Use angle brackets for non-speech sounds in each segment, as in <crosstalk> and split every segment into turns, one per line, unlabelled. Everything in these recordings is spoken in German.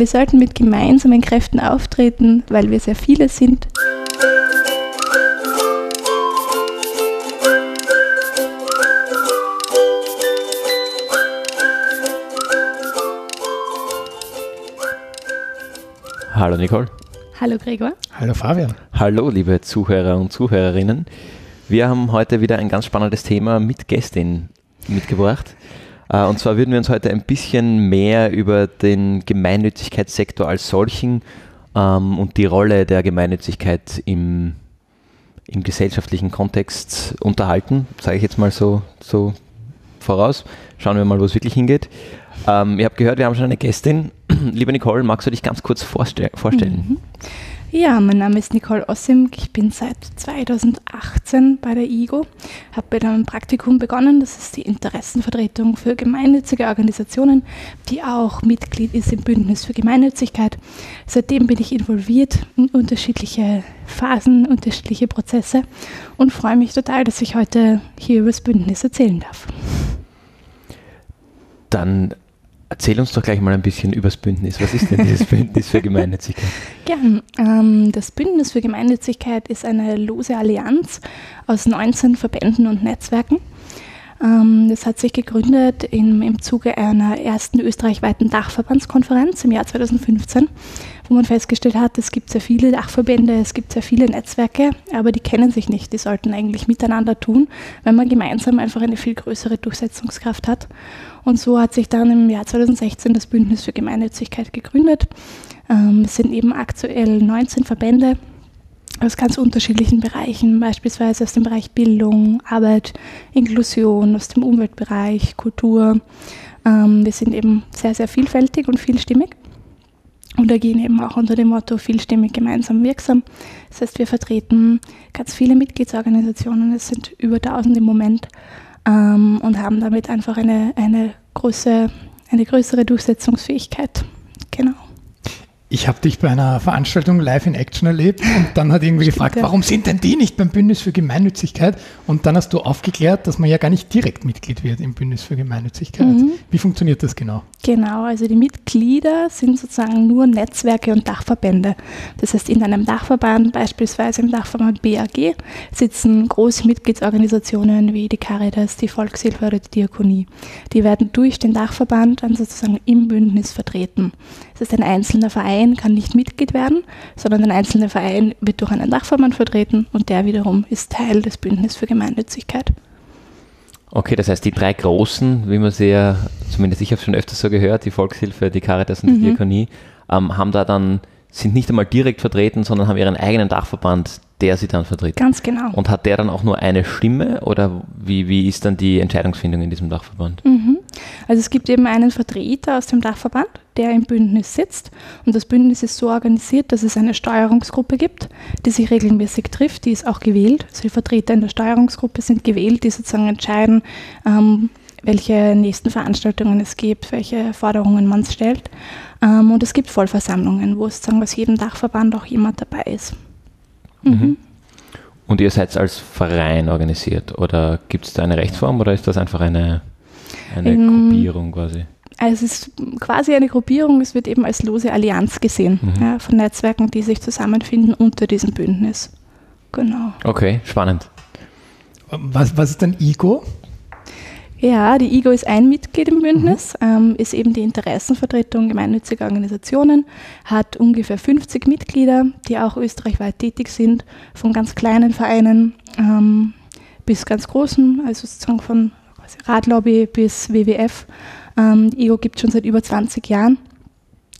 Wir sollten mit gemeinsamen Kräften auftreten, weil wir sehr viele sind.
Hallo Nicole.
Hallo Gregor.
Hallo Fabian.
Hallo liebe Zuhörer und Zuhörerinnen. Wir haben heute wieder ein ganz spannendes Thema mit Gästin mitgebracht. Äh, und zwar würden wir uns heute ein bisschen mehr über den Gemeinnützigkeitssektor als solchen ähm, und die Rolle der Gemeinnützigkeit im, im gesellschaftlichen Kontext unterhalten, sage ich jetzt mal so, so voraus. Schauen wir mal, wo es wirklich hingeht. Ähm, ihr habt gehört, wir haben schon eine Gästin. <clears throat> Liebe Nicole, magst du dich ganz kurz vorstell vorstellen?
Mhm. Ja, mein Name ist Nicole Ossim. Ich bin seit 2018 bei der IGO, habe bei einem Praktikum begonnen. Das ist die Interessenvertretung für gemeinnützige Organisationen, die auch Mitglied ist im Bündnis für Gemeinnützigkeit. Seitdem bin ich involviert in unterschiedliche Phasen, unterschiedliche Prozesse und freue mich total, dass ich heute hier über das Bündnis erzählen darf.
Dann Erzähl uns doch gleich mal ein bisschen über das Bündnis. Was ist denn dieses <laughs> Bündnis für Gemeinnützigkeit?
Gern. Ähm, das Bündnis für Gemeinnützigkeit ist eine lose Allianz aus 19 Verbänden und Netzwerken. Ähm, das hat sich gegründet im, im Zuge einer ersten österreichweiten Dachverbandskonferenz im Jahr 2015, wo man festgestellt hat, es gibt sehr viele Dachverbände, es gibt sehr viele Netzwerke, aber die kennen sich nicht. Die sollten eigentlich miteinander tun, wenn man gemeinsam einfach eine viel größere Durchsetzungskraft hat. Und so hat sich dann im Jahr 2016 das Bündnis für Gemeinnützigkeit gegründet. Ähm, es sind eben aktuell 19 Verbände aus ganz unterschiedlichen Bereichen, beispielsweise aus dem Bereich Bildung, Arbeit, Inklusion, aus dem Umweltbereich, Kultur. Ähm, wir sind eben sehr, sehr vielfältig und vielstimmig und agieren eben auch unter dem Motto vielstimmig gemeinsam wirksam. Das heißt, wir vertreten ganz viele Mitgliedsorganisationen, es sind über 1000 im Moment ähm, und haben damit einfach eine, eine, große, eine größere Durchsetzungsfähigkeit. Genau
ich habe dich bei einer Veranstaltung live in Action erlebt und dann hat irgendwie gefragt, warum sind denn die nicht beim Bündnis für Gemeinnützigkeit? Und dann hast du aufgeklärt, dass man ja gar nicht direkt Mitglied wird im Bündnis für Gemeinnützigkeit. Mhm. Wie funktioniert das genau?
Genau, also die Mitglieder sind sozusagen nur Netzwerke und Dachverbände. Das heißt, in einem Dachverband, beispielsweise im Dachverband BAG, sitzen große Mitgliedsorganisationen wie die Caritas, die Volkshilfe oder die Diakonie. Die werden durch den Dachverband dann sozusagen im Bündnis vertreten. Das ist ein einzelner Verein, kann nicht Mitglied werden, sondern ein einzelner Verein wird durch einen Dachverband vertreten und der wiederum ist Teil des Bündnisses für Gemeinnützigkeit.
Okay, das heißt, die drei großen, wie man sie ja, zumindest ich habe schon öfters so gehört, die Volkshilfe, die Caritas und die mhm. Diakonie, ähm, haben da dann, sind nicht einmal direkt vertreten, sondern haben ihren eigenen Dachverband, der sie dann vertritt.
Ganz genau.
Und hat der dann auch nur eine Stimme oder wie, wie ist dann die Entscheidungsfindung in diesem Dachverband?
Mhm. Also es gibt eben einen Vertreter aus dem Dachverband, der im Bündnis sitzt. Und das Bündnis ist so organisiert, dass es eine Steuerungsgruppe gibt, die sich regelmäßig trifft. Die ist auch gewählt. Also die Vertreter in der Steuerungsgruppe sind gewählt, die sozusagen entscheiden, ähm, welche nächsten Veranstaltungen es gibt, welche Forderungen man stellt. Ähm, und es gibt Vollversammlungen, wo sozusagen aus jedem Dachverband auch jemand dabei ist.
Mhm. mhm. Und ihr seid als Verein organisiert oder gibt es da eine Rechtsform oder ist das einfach eine, eine ähm, Gruppierung quasi?
Also es ist quasi eine Gruppierung, es wird eben als lose Allianz gesehen mhm. ja, von Netzwerken, die sich zusammenfinden unter diesem Bündnis. Genau.
Okay, spannend.
Was, was ist denn IGO?
Ja, die IGO ist ein Mitglied im Bündnis, mhm. ähm, ist eben die Interessenvertretung gemeinnütziger Organisationen, hat ungefähr 50 Mitglieder, die auch österreichweit tätig sind, von ganz kleinen Vereinen ähm, bis ganz großen, also sozusagen von Radlobby bis WWF. Ähm, die IGO gibt es schon seit über 20 Jahren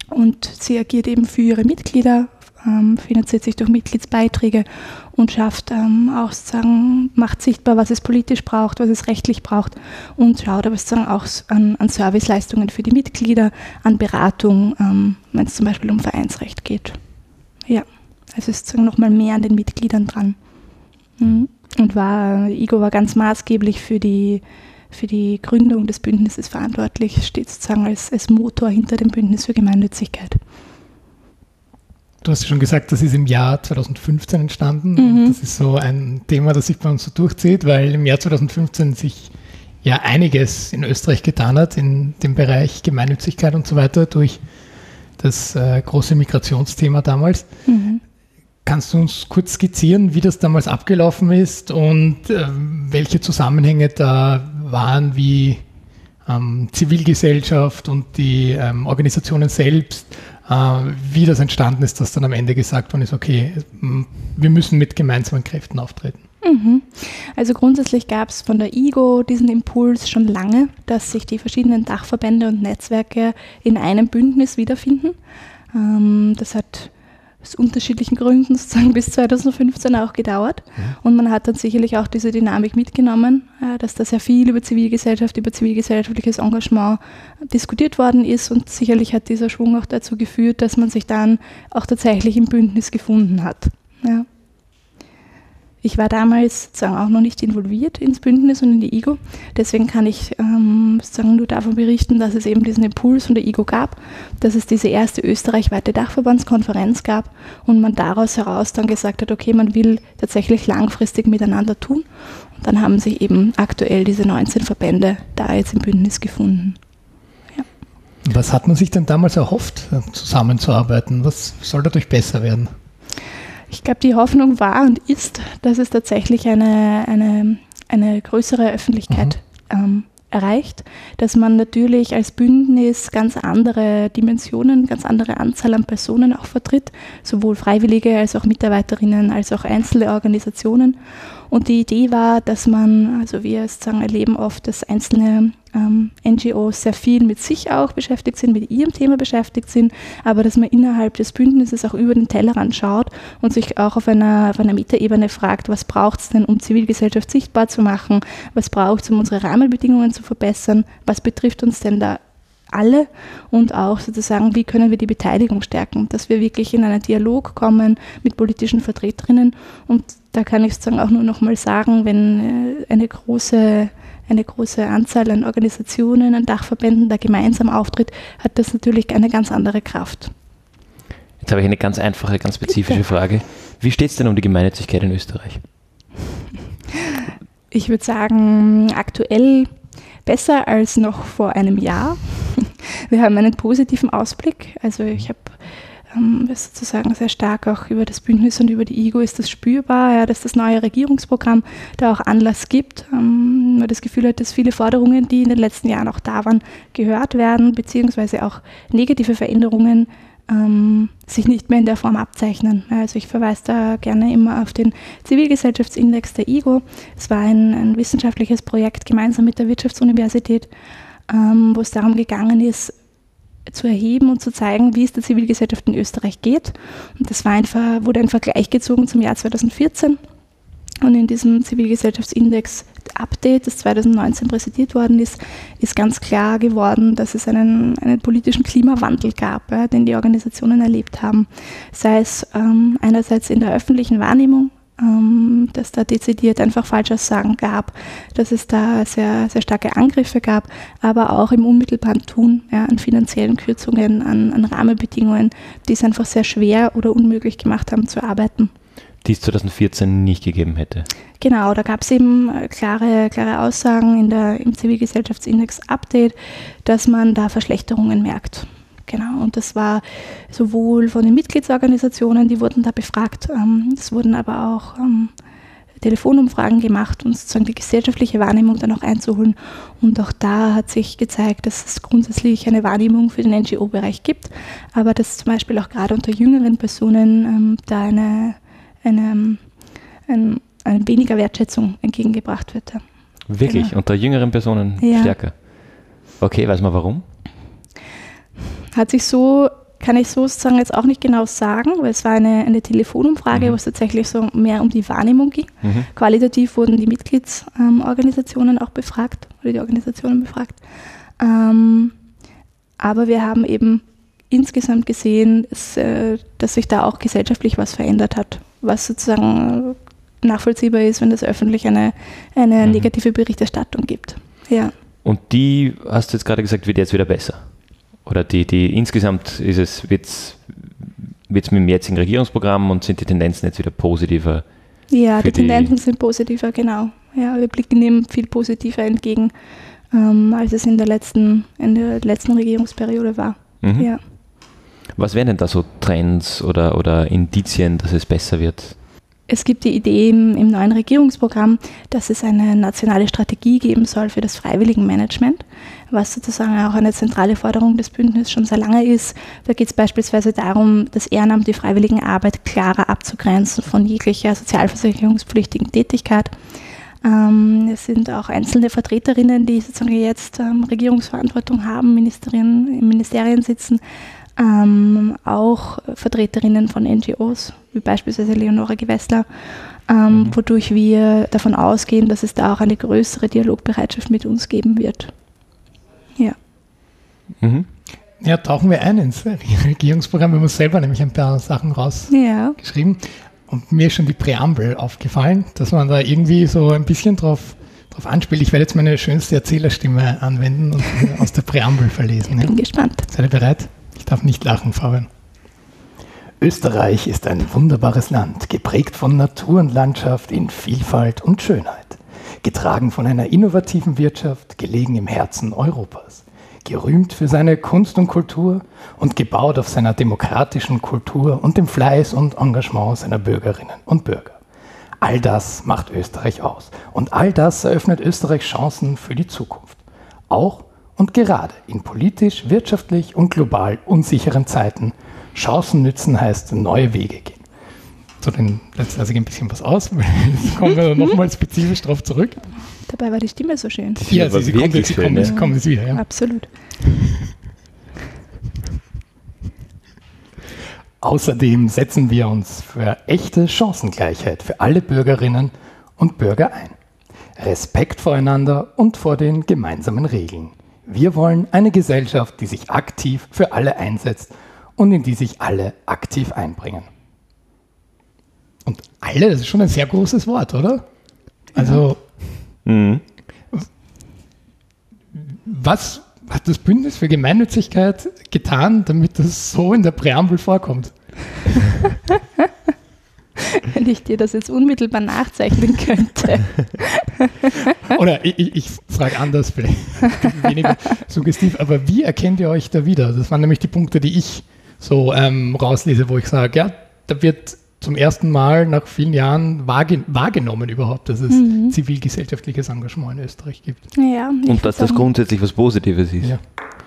und sie agiert eben für ihre Mitglieder, ähm, finanziert sich durch Mitgliedsbeiträge und schafft ähm, auch sozusagen, macht sichtbar, was es politisch braucht, was es rechtlich braucht und schaut aber sozusagen auch an, an Serviceleistungen für die Mitglieder, an Beratung, ähm, wenn es zum Beispiel um Vereinsrecht geht. Ja, also ist sozusagen nochmal mehr an den Mitgliedern dran. Mhm. Und war, Igo war ganz maßgeblich für die, für die Gründung des Bündnisses verantwortlich, steht sozusagen als, als Motor hinter dem Bündnis für Gemeinnützigkeit.
Du hast schon gesagt, das ist im Jahr 2015 entstanden. Mhm. das ist so ein Thema, das sich bei uns so durchzieht, weil im Jahr 2015 sich ja einiges in Österreich getan hat in dem Bereich Gemeinnützigkeit und so weiter durch das äh, große Migrationsthema damals. Mhm. Kannst du uns kurz skizzieren, wie das damals abgelaufen ist und äh, welche Zusammenhänge da waren, wie ähm, Zivilgesellschaft und die ähm, Organisationen selbst, äh, wie das entstanden ist, dass dann am Ende gesagt worden ist, okay, wir müssen mit gemeinsamen Kräften auftreten?
Mhm. Also grundsätzlich gab es von der IGO diesen Impuls schon lange, dass sich die verschiedenen Dachverbände und Netzwerke in einem Bündnis wiederfinden. Ähm, das hat aus unterschiedlichen Gründen sozusagen bis 2015 auch gedauert. Mhm. Und man hat dann sicherlich auch diese Dynamik mitgenommen, dass da sehr viel über Zivilgesellschaft, über zivilgesellschaftliches Engagement diskutiert worden ist. Und sicherlich hat dieser Schwung auch dazu geführt, dass man sich dann auch tatsächlich im Bündnis gefunden hat. Ja. Ich war damals sozusagen auch noch nicht involviert ins Bündnis und in die IGO. Deswegen kann ich ähm, sozusagen nur davon berichten, dass es eben diesen Impuls von der IGO gab, dass es diese erste österreichweite Dachverbandskonferenz gab und man daraus heraus dann gesagt hat, okay, man will tatsächlich langfristig miteinander tun. Und dann haben sich eben aktuell diese 19 Verbände da jetzt im Bündnis gefunden.
Ja. Was hat man sich denn damals erhofft, zusammenzuarbeiten? Was soll dadurch besser werden?
Ich glaube, die Hoffnung war und ist, dass es tatsächlich eine, eine, eine größere Öffentlichkeit mhm. ähm, erreicht, dass man natürlich als Bündnis ganz andere Dimensionen, ganz andere Anzahl an Personen auch vertritt, sowohl Freiwillige als auch Mitarbeiterinnen, als auch einzelne Organisationen. Und die Idee war, dass man, also wir sozusagen erleben oft, dass einzelne ähm, NGOs sehr viel mit sich auch beschäftigt sind, mit ihrem Thema beschäftigt sind, aber dass man innerhalb des Bündnisses auch über den Tellerrand schaut und sich auch auf einer, auf einer Metaebene fragt, was braucht es denn, um Zivilgesellschaft sichtbar zu machen, was braucht es, um unsere Rahmenbedingungen zu verbessern, was betrifft uns denn da alle? Und auch sozusagen, wie können wir die Beteiligung stärken, dass wir wirklich in einen Dialog kommen mit politischen Vertreterinnen. Und da kann ich sozusagen auch nur noch mal sagen, wenn äh, eine große eine große Anzahl an Organisationen, an Dachverbänden da gemeinsam auftritt, hat das natürlich eine ganz andere Kraft.
Jetzt habe ich eine ganz einfache, ganz spezifische Bitte. Frage. Wie steht es denn um die Gemeinnützigkeit in Österreich? <laughs>
Ich würde sagen, aktuell besser als noch vor einem Jahr. <laughs> Wir haben einen positiven Ausblick. Also ich habe ähm, sozusagen sehr stark auch über das Bündnis und über die IGO ist das spürbar, ja, dass das neue Regierungsprogramm da auch Anlass gibt. Ähm, man das Gefühl hat, dass viele Forderungen, die in den letzten Jahren auch da waren, gehört werden, beziehungsweise auch negative Veränderungen ähm, sich nicht mehr in der Form abzeichnen. Also ich verweise da gerne immer auf den Zivilgesellschaftsindex der IGO. Es war ein, ein wissenschaftliches Projekt gemeinsam mit der Wirtschaftsuniversität, ähm, wo es darum gegangen ist, zu erheben und zu zeigen, wie es der Zivilgesellschaft in Österreich geht. Und das war einfach, wurde ein Vergleich gezogen zum Jahr 2014. Und in diesem Zivilgesellschaftsindex Update, das 2019 präsentiert worden ist, ist ganz klar geworden, dass es einen, einen politischen Klimawandel gab, ja, den die Organisationen erlebt haben. Sei es ähm, einerseits in der öffentlichen Wahrnehmung, ähm, dass da dezidiert einfach Falschaussagen gab, dass es da sehr, sehr starke Angriffe gab, aber auch im unmittelbaren Tun ja, an finanziellen Kürzungen, an, an Rahmenbedingungen, die es einfach sehr schwer oder unmöglich gemacht haben zu arbeiten
die es 2014 nicht gegeben hätte.
Genau, da gab es eben äh, klare, klare Aussagen in der, im Zivilgesellschaftsindex Update, dass man da Verschlechterungen merkt. Genau, und das war sowohl von den Mitgliedsorganisationen, die wurden da befragt, ähm, es wurden aber auch ähm, Telefonumfragen gemacht, um sozusagen die gesellschaftliche Wahrnehmung dann auch einzuholen. Und auch da hat sich gezeigt, dass es grundsätzlich eine Wahrnehmung für den NGO-Bereich gibt, aber dass zum Beispiel auch gerade unter jüngeren Personen ähm, da eine eine, eine, eine weniger Wertschätzung entgegengebracht wird.
Wirklich? Genau. Unter jüngeren Personen ja. stärker? Okay, weiß man warum?
Hat sich so, kann ich so sozusagen jetzt auch nicht genau sagen, weil es war eine, eine Telefonumfrage, mhm. wo es tatsächlich so mehr um die Wahrnehmung ging. Mhm. Qualitativ wurden die Mitgliedsorganisationen ähm, auch befragt oder die Organisationen befragt. Ähm, aber wir haben eben insgesamt gesehen, dass, äh, dass sich da auch gesellschaftlich was verändert hat was sozusagen nachvollziehbar ist, wenn es öffentlich eine, eine mhm. negative Berichterstattung gibt. Ja.
Und die, hast du jetzt gerade gesagt, wird jetzt wieder besser? Oder die, die insgesamt ist es, wird es mit dem jetzigen Regierungsprogramm und sind die Tendenzen jetzt wieder positiver?
Ja, die Tendenzen die sind positiver, genau. Ja, wir blicken dem viel positiver entgegen, ähm, als es in der letzten, in der letzten Regierungsperiode war. Mhm. Ja.
Was wären denn da so Trends oder, oder Indizien, dass es besser wird?
Es gibt die Idee im, im, neuen Regierungsprogramm, dass es eine nationale Strategie geben soll für das Freiwilligenmanagement, was sozusagen auch eine zentrale Forderung des Bündnisses schon sehr lange ist. Da geht es beispielsweise darum, das Ehrenamt, die Freiwilligenarbeit klarer abzugrenzen von jeglicher sozialversicherungspflichtigen Tätigkeit. Ähm, es sind auch einzelne Vertreterinnen, die sozusagen jetzt ähm, Regierungsverantwortung haben, Ministerien, in Ministerien sitzen, ähm, auch Vertreterinnen von NGOs, wie beispielsweise Leonore Gewessler, ähm, mhm. wodurch wir davon ausgehen, dass es da auch eine größere Dialogbereitschaft mit uns geben wird. Ja.
Mhm. Ja, tauchen wir ein ins Regierungsprogramm. Wir haben uns selber nämlich ein paar Sachen rausgeschrieben. Ja. Und mir ist schon die Präambel aufgefallen, dass man da irgendwie so ein bisschen drauf, drauf anspielt. Ich werde jetzt meine schönste Erzählerstimme anwenden und <laughs> aus der Präambel verlesen.
Ich bin ja. gespannt.
Seid ihr bereit? Ich darf nicht lachen, Fabian. Österreich ist ein wunderbares Land, geprägt von Natur und Landschaft in Vielfalt und Schönheit, getragen von einer innovativen Wirtschaft, gelegen im Herzen Europas, gerühmt für seine Kunst und Kultur und gebaut auf seiner demokratischen Kultur und dem Fleiß und Engagement seiner Bürgerinnen und Bürger. All das macht Österreich aus und all das eröffnet Österreich Chancen für die Zukunft, auch und gerade in politisch, wirtschaftlich und global unsicheren Zeiten Chancen nützen heißt neue Wege gehen. So, dann lasse ich ein bisschen was aus. Jetzt kommen wir nochmal <laughs> spezifisch darauf zurück.
Dabei war die Stimme so schön.
Die ja, sie, sie, kommt jetzt, kommt, ja. sie kommt jetzt wieder. Ja.
Absolut.
Außerdem setzen wir uns für echte Chancengleichheit für alle Bürgerinnen und Bürger ein. Respekt voreinander und vor den gemeinsamen Regeln. Wir wollen eine Gesellschaft, die sich aktiv für alle einsetzt und in die sich alle aktiv einbringen. Und alle, das ist schon ein sehr großes Wort, oder? Also, ja. Mhm. was hat das Bündnis für Gemeinnützigkeit getan, damit das so in der Präambel vorkommt? <laughs>
wenn ich dir das jetzt unmittelbar nachzeichnen könnte. <laughs>
Oder ich, ich, ich frage anders, vielleicht weniger <laughs> suggestiv, aber wie erkennt ihr euch da wieder? Das waren nämlich die Punkte, die ich so ähm, rauslese, wo ich sage, ja, da wird zum ersten Mal nach vielen Jahren wahrgenommen überhaupt, dass es mhm. zivilgesellschaftliches Engagement in Österreich gibt.
Ja,
und dass das grundsätzlich was Positives ist. Ja.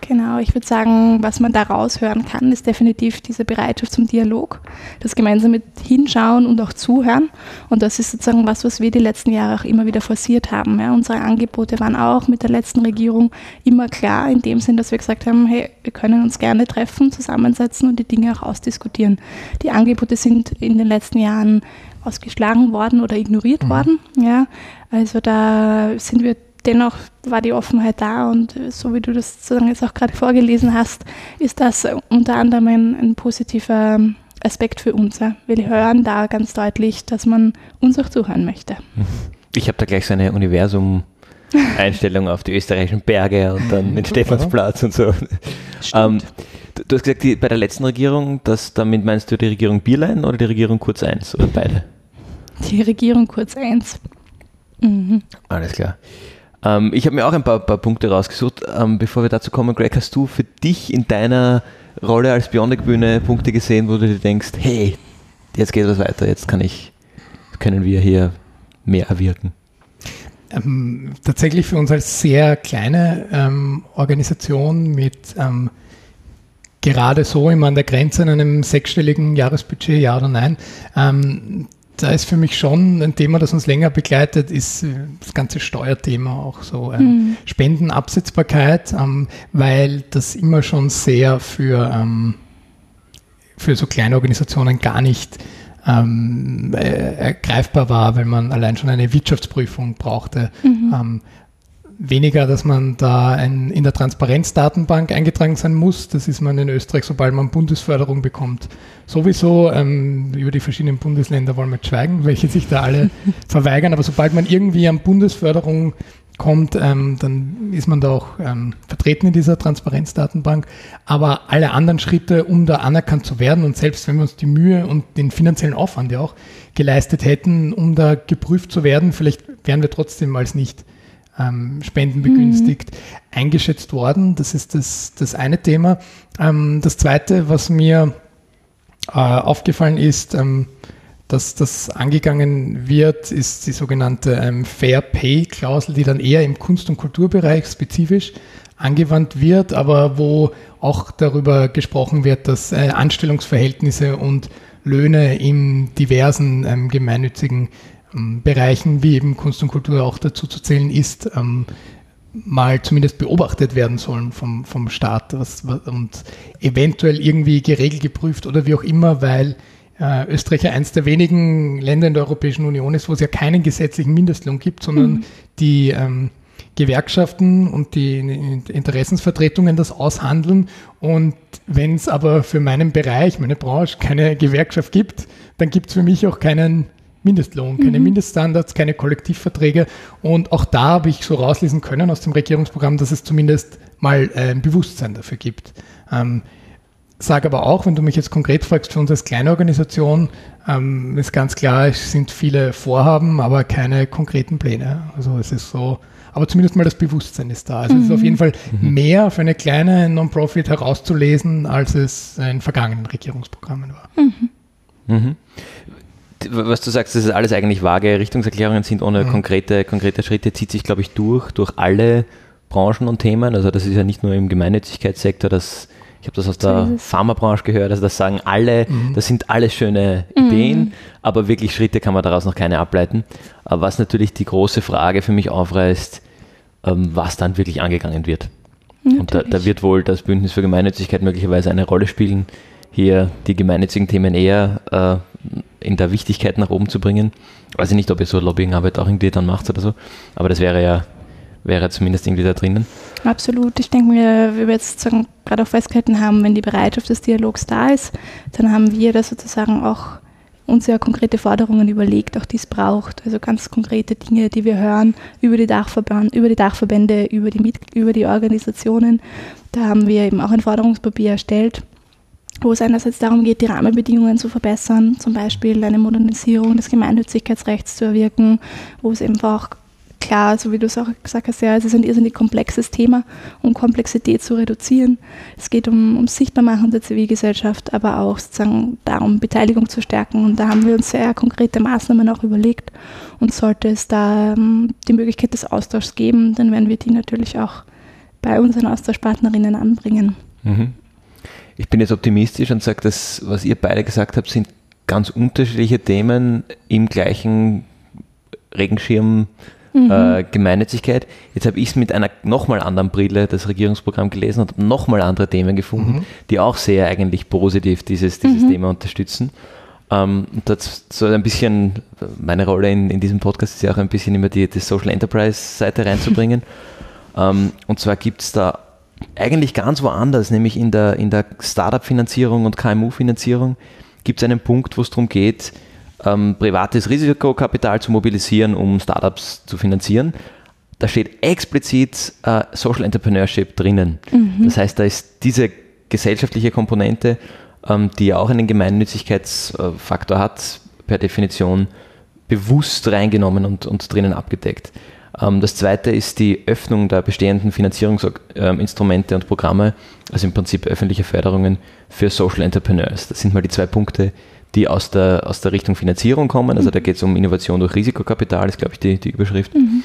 Genau, ich würde sagen, was man da raushören kann, ist definitiv diese Bereitschaft zum Dialog, das gemeinsame Hinschauen und auch Zuhören. Und das ist sozusagen was, was wir die letzten Jahre auch immer wieder forciert haben. Ja. Unsere Angebote waren auch mit der letzten Regierung immer klar, in dem Sinn, dass wir gesagt haben, hey, wir können uns gerne treffen, zusammensetzen und die Dinge auch ausdiskutieren. Die Angebote sind in den letzten Jahren ausgeschlagen worden oder ignoriert mhm. worden. Ja. Also da sind wir dennoch war die Offenheit da und so wie du das sozusagen jetzt auch gerade vorgelesen hast, ist das unter anderem ein, ein positiver Aspekt für uns. Ja. Wir hören da ganz deutlich, dass man uns auch zuhören möchte. <laughs>
Ich habe da gleich so eine Universum- Einstellung auf die österreichischen Berge und dann den <laughs> Stephansplatz und so. Ähm, du hast gesagt, die, bei der letzten Regierung, das, damit meinst du die Regierung Bierlein oder die Regierung Kurz 1 oder beide?
Die Regierung Kurz 1.
Mhm. Alles klar. Ähm, ich habe mir auch ein paar, paar Punkte rausgesucht. Ähm, bevor wir dazu kommen, Greg, hast du für dich in deiner Rolle als Bionic-Bühne Punkte gesehen, wo du dir denkst, hey, jetzt geht es weiter, jetzt kann ich, können wir hier mehr erwirken?
Ähm, tatsächlich für uns als sehr kleine ähm, Organisation mit ähm, gerade so immer an der Grenze an einem sechsstelligen Jahresbudget, ja oder nein, ähm, da ist für mich schon ein Thema, das uns länger begleitet, ist äh, das ganze Steuerthema auch so. Ähm, mhm. Spendenabsetzbarkeit, ähm, weil das immer schon sehr für, ähm, für so kleine Organisationen gar nicht ähm, äh, greifbar war, weil man allein schon eine Wirtschaftsprüfung brauchte. Mhm. Ähm, weniger, dass man da ein, in der Transparenzdatenbank eingetragen sein muss. Das ist man in Österreich, sobald man Bundesförderung bekommt. Sowieso ähm, über die verschiedenen Bundesländer wollen wir schweigen, <laughs> welche sich da alle <laughs> verweigern. Aber sobald man irgendwie an Bundesförderung kommt, ähm, dann ist man da auch ähm, vertreten in dieser Transparenzdatenbank. Aber alle anderen Schritte, um da anerkannt zu werden und selbst wenn wir uns die Mühe und den finanziellen Aufwand ja auch geleistet hätten, um da geprüft zu werden, vielleicht wären wir trotzdem als nicht ähm, Spenden begünstigt, mhm. eingeschätzt worden. Das ist das, das eine Thema. Ähm, das zweite, was mir äh, aufgefallen ist, ähm, dass das angegangen wird, ist die sogenannte ähm, Fair Pay Klausel, die dann eher im Kunst- und Kulturbereich spezifisch angewandt wird, aber wo auch darüber gesprochen wird, dass äh, Anstellungsverhältnisse und Löhne in diversen ähm, gemeinnützigen Bereichen, wie eben Kunst und Kultur auch dazu zu zählen ist, ähm, mal zumindest beobachtet werden sollen vom, vom Staat was, was, und eventuell irgendwie geregelt geprüft oder wie auch immer, weil äh, Österreich ja eines der wenigen Länder in der Europäischen Union ist, wo es ja keinen gesetzlichen Mindestlohn gibt, sondern mhm. die ähm, Gewerkschaften und die Interessensvertretungen das aushandeln. Und wenn es aber für meinen Bereich, meine Branche, keine Gewerkschaft gibt, dann gibt es für mich auch keinen Mindestlohn, keine mhm. Mindeststandards, keine Kollektivverträge. Und auch da habe ich so rauslesen können aus dem Regierungsprogramm, dass es zumindest mal äh, ein Bewusstsein dafür gibt. Ähm, sage aber auch, wenn du mich jetzt konkret fragst, für uns als kleine Organisation ähm, ist ganz klar, es sind viele Vorhaben, aber keine konkreten Pläne. Also es ist so, aber zumindest mal das Bewusstsein ist da. Also mhm. es ist auf jeden Fall mhm. mehr für eine kleine Non-Profit herauszulesen, als es in vergangenen Regierungsprogrammen war. Mhm.
Mhm was du sagst, dass es alles eigentlich vage Richtungserklärungen sind ohne mhm. konkrete, konkrete Schritte, zieht sich, glaube ich, durch, durch alle Branchen und Themen. Also das ist ja nicht nur im Gemeinnützigkeitssektor, das, ich habe das aus der Pharmabranche gehört, also das sagen alle, mhm. das sind alles schöne Ideen, mhm. aber wirklich Schritte kann man daraus noch keine ableiten. Aber was natürlich die große Frage für mich aufreißt, ähm, was dann wirklich angegangen wird. Natürlich. Und da, da wird wohl das Bündnis für Gemeinnützigkeit möglicherweise eine Rolle spielen, hier die gemeinnützigen Themen eher äh, in der Wichtigkeit nach oben zu bringen. Weiß ich nicht, ob ihr so Lobbyingarbeit auch irgendwie dann macht oder so, aber das wäre ja wäre zumindest irgendwie da drinnen.
Absolut. Ich denke mir, wie wir jetzt gerade auch festgehalten haben, wenn die Bereitschaft des Dialogs da ist, dann haben wir da sozusagen auch uns ja konkrete Forderungen überlegt, auch die es braucht. Also ganz konkrete Dinge, die wir hören über die, Dachverband, über die Dachverbände, über die, über die Organisationen. Da haben wir eben auch ein Forderungspapier erstellt, wo es einerseits darum geht, die Rahmenbedingungen zu verbessern, zum Beispiel eine Modernisierung des Gemeinnützigkeitsrechts zu erwirken, wo es einfach klar, so wie du es auch gesagt hast, ja, es ist ein irrsinnig komplexes Thema, um Komplexität zu reduzieren. Es geht um, um Sichtbarmachen der Zivilgesellschaft, aber auch sozusagen darum, Beteiligung zu stärken. Und da haben wir uns sehr konkrete Maßnahmen auch überlegt. Und sollte es da um, ähm, die Möglichkeit des Austauschs geben, dann werden wir die natürlich auch bei unseren Austauschpartnerinnen anbringen. Mhm.
Ich bin jetzt optimistisch und sage, dass was ihr beide gesagt habt, sind ganz unterschiedliche Themen im gleichen Regenschirm mhm. äh, Gemeinnützigkeit. Jetzt habe ich es mit einer nochmal anderen Brille das Regierungsprogramm gelesen und habe nochmal andere Themen gefunden, mhm. die auch sehr eigentlich positiv dieses, dieses mhm. Thema unterstützen. Ähm, und das so ein bisschen, meine Rolle in, in diesem Podcast ist ja auch ein bisschen immer die, die Social Enterprise Seite reinzubringen. <laughs> ähm, und zwar gibt es da eigentlich ganz woanders, nämlich in der, in der Startup-Finanzierung und KMU-Finanzierung, gibt es einen Punkt, wo es darum geht, ähm, privates Risikokapital zu mobilisieren, um Startups zu finanzieren. Da steht explizit äh, Social Entrepreneurship drinnen. Mhm. Das heißt, da ist diese gesellschaftliche Komponente, ähm, die ja auch einen Gemeinnützigkeitsfaktor hat, per Definition bewusst reingenommen und, und drinnen abgedeckt. Ähm, das zweite ist die Öffnung der bestehenden Finanzierungsinstrumente und Programme, also im Prinzip öffentliche Förderungen für Social Entrepreneurs. Das sind mal die zwei Punkte, die aus der, aus der Richtung Finanzierung kommen. Also da mhm. geht es um Innovation durch Risikokapital, ist glaube ich die, die Überschrift. Mhm.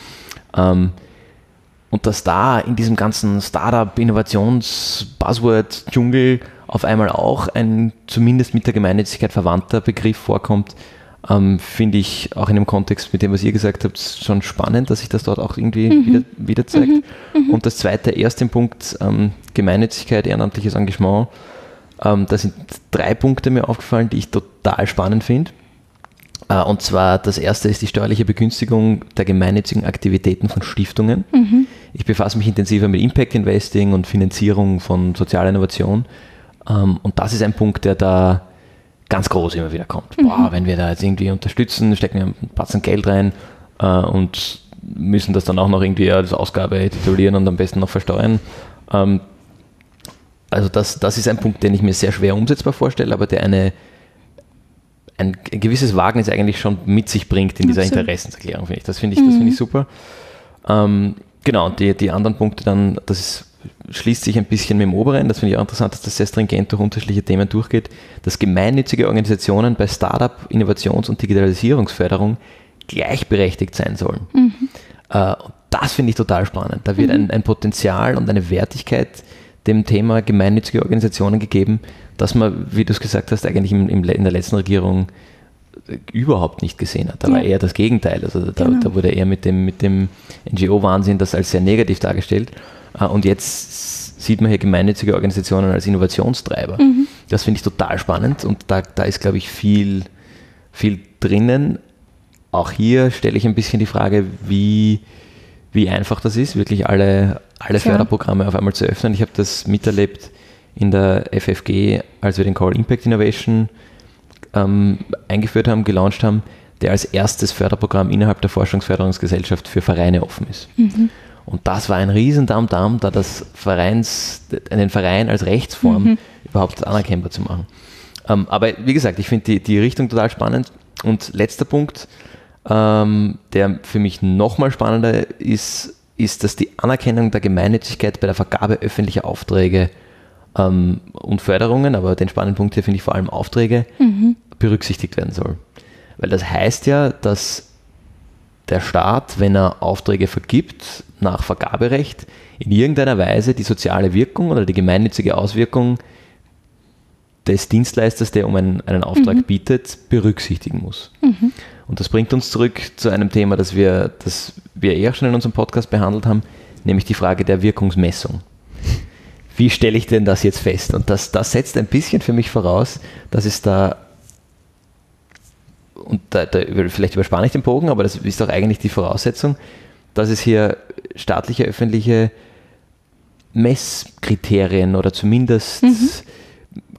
Ähm, und dass da in diesem ganzen Startup, Innovations, Buzzword-Dschungel auf einmal auch ein zumindest mit der Gemeinnützigkeit verwandter Begriff vorkommt, ähm, finde ich auch in dem Kontext mit dem, was ihr gesagt habt, schon spannend, dass sich das dort auch irgendwie mhm. wieder, wieder zeigt. Mhm. mhm. Und das zweite, erst im Punkt ähm, Gemeinnützigkeit, ehrenamtliches Engagement. Ähm, da sind drei Punkte mir aufgefallen, die ich total spannend finde. Äh, und zwar das erste ist die steuerliche Begünstigung der gemeinnützigen Aktivitäten von Stiftungen. Mhm. Ich befasse mich intensiver mit Impact Investing und Finanzierung von sozialer Innovation. Ähm, und das ist ein Punkt, der da ganz groß immer wieder kommt. Mhm. Boah, wenn wir da jetzt irgendwie unterstützen, stecken wir ein Batzen Geld rein äh, und müssen das dann auch noch irgendwie als Ausgabe titulieren und am besten noch versteuern. Ähm, also das, das ist ein Punkt, den ich mir sehr schwer umsetzbar vorstelle, aber der eine, ein, gewisses Wagnis eigentlich schon mit sich bringt in dieser Absolut. Interessenserklärung, finde ich. Das finde ich, mhm. das ich super. Ähm, genau, die, die anderen Punkte dann, das ist, schließt sich ein bisschen mit dem oberen, das finde ich auch interessant, dass das sehr stringent durch unterschiedliche Themen durchgeht, dass gemeinnützige Organisationen bei Startup, Innovations- und Digitalisierungsförderung gleichberechtigt sein sollen. Mhm. Äh, das finde ich total spannend. Da wird mhm. ein, ein Potenzial und eine Wertigkeit dem Thema gemeinnützige Organisationen gegeben, dass man, wie du es gesagt hast, eigentlich im, im, in der letzten Regierung überhaupt nicht gesehen hat. Da ja. war eher das Gegenteil. Also da, genau. da wurde eher mit dem, mit dem NGO-Wahnsinn das als sehr negativ dargestellt. Äh, und jetzt sieht man hier gemeinnützige Organisationen als Innovationstreiber. Mhm. Das finde ich total spannend und da, da ist, glaube ich, viel, viel drinnen. Auch hier stelle ich ein bisschen die Frage, wie, wie einfach das ist, wirklich alle, alle Förderprogramme auf einmal zu öffnen. Ich habe das miterlebt in der FFG, als wir den Call Impact Innovation ähm, eingeführt haben, gelauncht haben, der als erstes Förderprogramm innerhalb der Forschungsförderungsgesellschaft für Vereine offen ist. Mhm. Und das war ein riesen Damm-Damm, da das Vereins, einen Verein als Rechtsform mhm. überhaupt anerkennbar zu machen. Ähm, aber wie gesagt, ich finde die, die Richtung total spannend. Und letzter Punkt, ähm, der für mich nochmal spannender ist, ist, dass die Anerkennung der Gemeinnützigkeit bei der Vergabe öffentlicher Aufträge ähm, und Förderungen, aber den spannenden Punkt hier finde ich vor allem Aufträge, mhm. berücksichtigt werden soll. Weil das heißt ja, dass der Staat, wenn er Aufträge vergibt nach Vergaberecht, in irgendeiner Weise die soziale Wirkung oder die gemeinnützige Auswirkung des Dienstleisters, der um einen, einen Auftrag mhm. bietet, berücksichtigen muss. Mhm. Und das bringt uns zurück zu einem Thema, das wir, das wir eher schon in unserem Podcast behandelt haben, nämlich die Frage der Wirkungsmessung wie stelle ich denn das jetzt fest? Und das, das setzt ein bisschen für mich voraus, dass es da, und da, da, vielleicht überspanne ich den Bogen, aber das ist doch eigentlich die Voraussetzung, dass es hier staatliche, öffentliche Messkriterien oder zumindest mhm.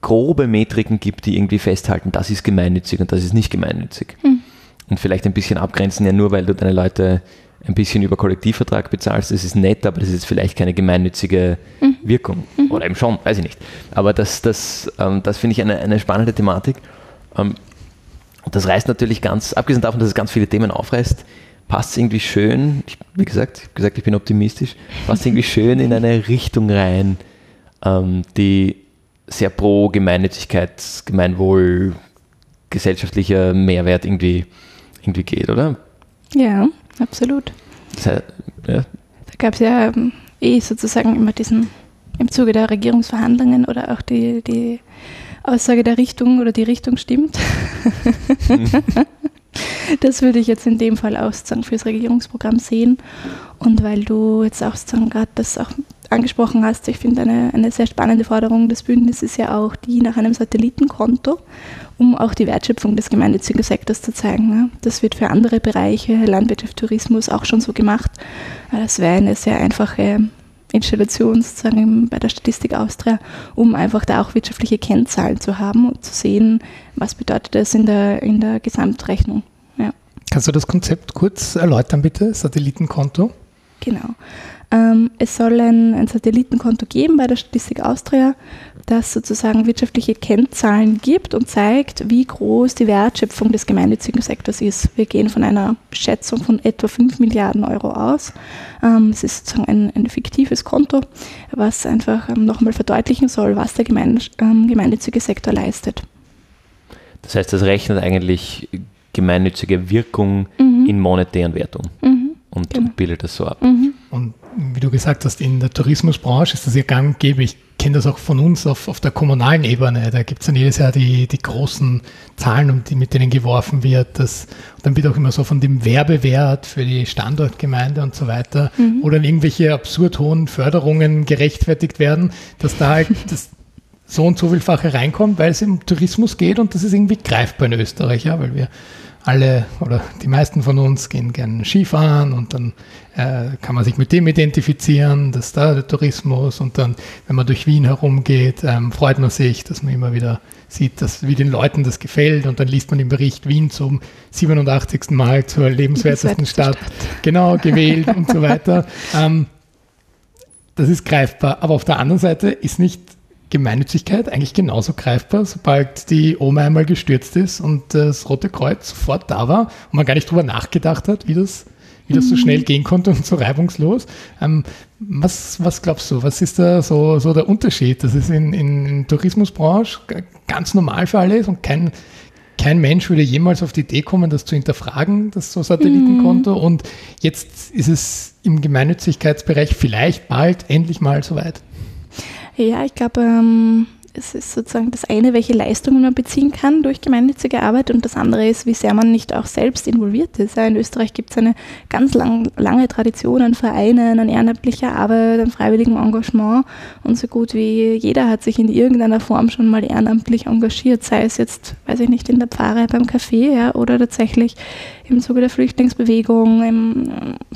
grobe Metriken gibt, die irgendwie festhalten, das ist gemeinnützig und das ist nicht gemeinnützig. Mhm. Und vielleicht ein bisschen abgrenzen, ja nur weil du deine Leute ein bisschen über Kollektivvertrag bezahlst, das ist nett, aber das ist vielleicht keine gemeinnützige mhm. Wirkung. Mhm. Oder eben schon, weiß ich nicht. Aber das, das, ähm, das finde ich eine, eine spannende Thematik. Ähm, das reißt natürlich ganz, abgesehen davon, dass es ganz viele Themen aufreißt, passt irgendwie schön, ich, wie gesagt, ich gesagt, ich bin optimistisch, passt irgendwie schön in eine Richtung rein, ähm, die sehr pro Gemeinnützigkeit, Gemeinwohl, gesellschaftlicher Mehrwert irgendwie, irgendwie geht, oder?
Ja, absolut. Ja. Da gab es ja ähm, eh sozusagen immer diesen, im Zuge der Regierungsverhandlungen oder auch die, die Aussage der Richtung oder die Richtung stimmt. <laughs> Das würde ich jetzt in dem Fall auch sozusagen fürs Regierungsprogramm sehen. Und weil du jetzt auch gerade das auch angesprochen hast, ich finde eine, eine sehr spannende Forderung des Bündnisses ja auch die nach einem Satellitenkonto, um auch die Wertschöpfung des gemeinnützigen Sektors zu zeigen. Das wird für andere Bereiche, Landwirtschaft, Tourismus auch schon so gemacht. Das wäre eine sehr einfache Installation sozusagen bei der Statistik Austria, um einfach da auch wirtschaftliche Kennzahlen zu haben und zu sehen, was bedeutet das in der, in der Gesamtrechnung. Ja.
Kannst du das Konzept kurz erläutern, bitte? Satellitenkonto?
Genau. Ähm, es soll ein, ein, Satellitenkonto geben bei der Statistik Austria, das sozusagen wirtschaftliche Kennzahlen gibt und zeigt, wie groß die Wertschöpfung des gemeinnützigen Sektors ist. Wir gehen von einer Schätzung von etwa 5 Milliarden Euro aus. Ähm, es ist sozusagen ein, ein, fiktives Konto, was einfach ähm, nochmal verdeutlichen soll, was der gemein, ähm, gemeinnützige Sektor leistet.
Das heißt, das rechnet eigentlich gemeinnützige Wirkung mhm. in monetären Wertung mhm. und, genau. bildet das so ab. Mhm.
Und wie du gesagt hast, in der Tourismusbranche ist das ja gang und gäbe. Ich kenne das auch von uns auf, auf der kommunalen Ebene. Da gibt es dann jedes Jahr die, die großen Zahlen, um die, mit denen geworfen wird. Das, dann wird auch immer so von dem Werbewert für die Standortgemeinde und so weiter mhm. oder irgendwelche absurd hohen Förderungen gerechtfertigt werden, dass da halt <laughs> das so und so vielfache reinkommt, weil es um Tourismus geht und das ist irgendwie greifbar in Österreich, ja, weil wir alle oder die meisten von uns gehen gerne Skifahren und dann äh, kann man sich mit dem identifizieren, dass da der Tourismus und dann, wenn man durch Wien herumgeht, ähm, freut man sich, dass man immer wieder sieht, dass, wie den Leuten das gefällt und dann liest man im Bericht Wien zum 87. Mal zur lebenswertesten Stadt, Stadt, genau <laughs> gewählt und so weiter. Ähm, das ist greifbar, aber auf der anderen Seite ist nicht Gemeinnützigkeit eigentlich genauso greifbar, sobald die Oma einmal gestürzt ist und das Rote Kreuz sofort da war und man gar nicht drüber nachgedacht hat, wie das, wie das so schnell gehen konnte und so reibungslos. Ähm, was, was glaubst du, was ist da so, so der Unterschied, dass es in, in Tourismusbranche ganz normal für alle ist und kein, kein Mensch würde jemals auf die Idee kommen, das zu hinterfragen, das so Satellitenkonto. Mhm. Und jetzt ist es im Gemeinnützigkeitsbereich vielleicht bald endlich mal soweit.
Ja, ich glaube, ähm, es ist sozusagen das eine, welche Leistungen man beziehen kann durch gemeinnützige Arbeit und das andere ist, wie sehr man nicht auch selbst involviert ist. in Österreich gibt es eine ganz lang, lange Tradition an Vereinen, an ehrenamtlicher Arbeit, an freiwilligem Engagement und so gut wie jeder hat sich in irgendeiner Form schon mal ehrenamtlich engagiert, sei es jetzt, weiß ich nicht, in der Pfarre, beim Café ja, oder tatsächlich im Zuge der Flüchtlingsbewegung, im,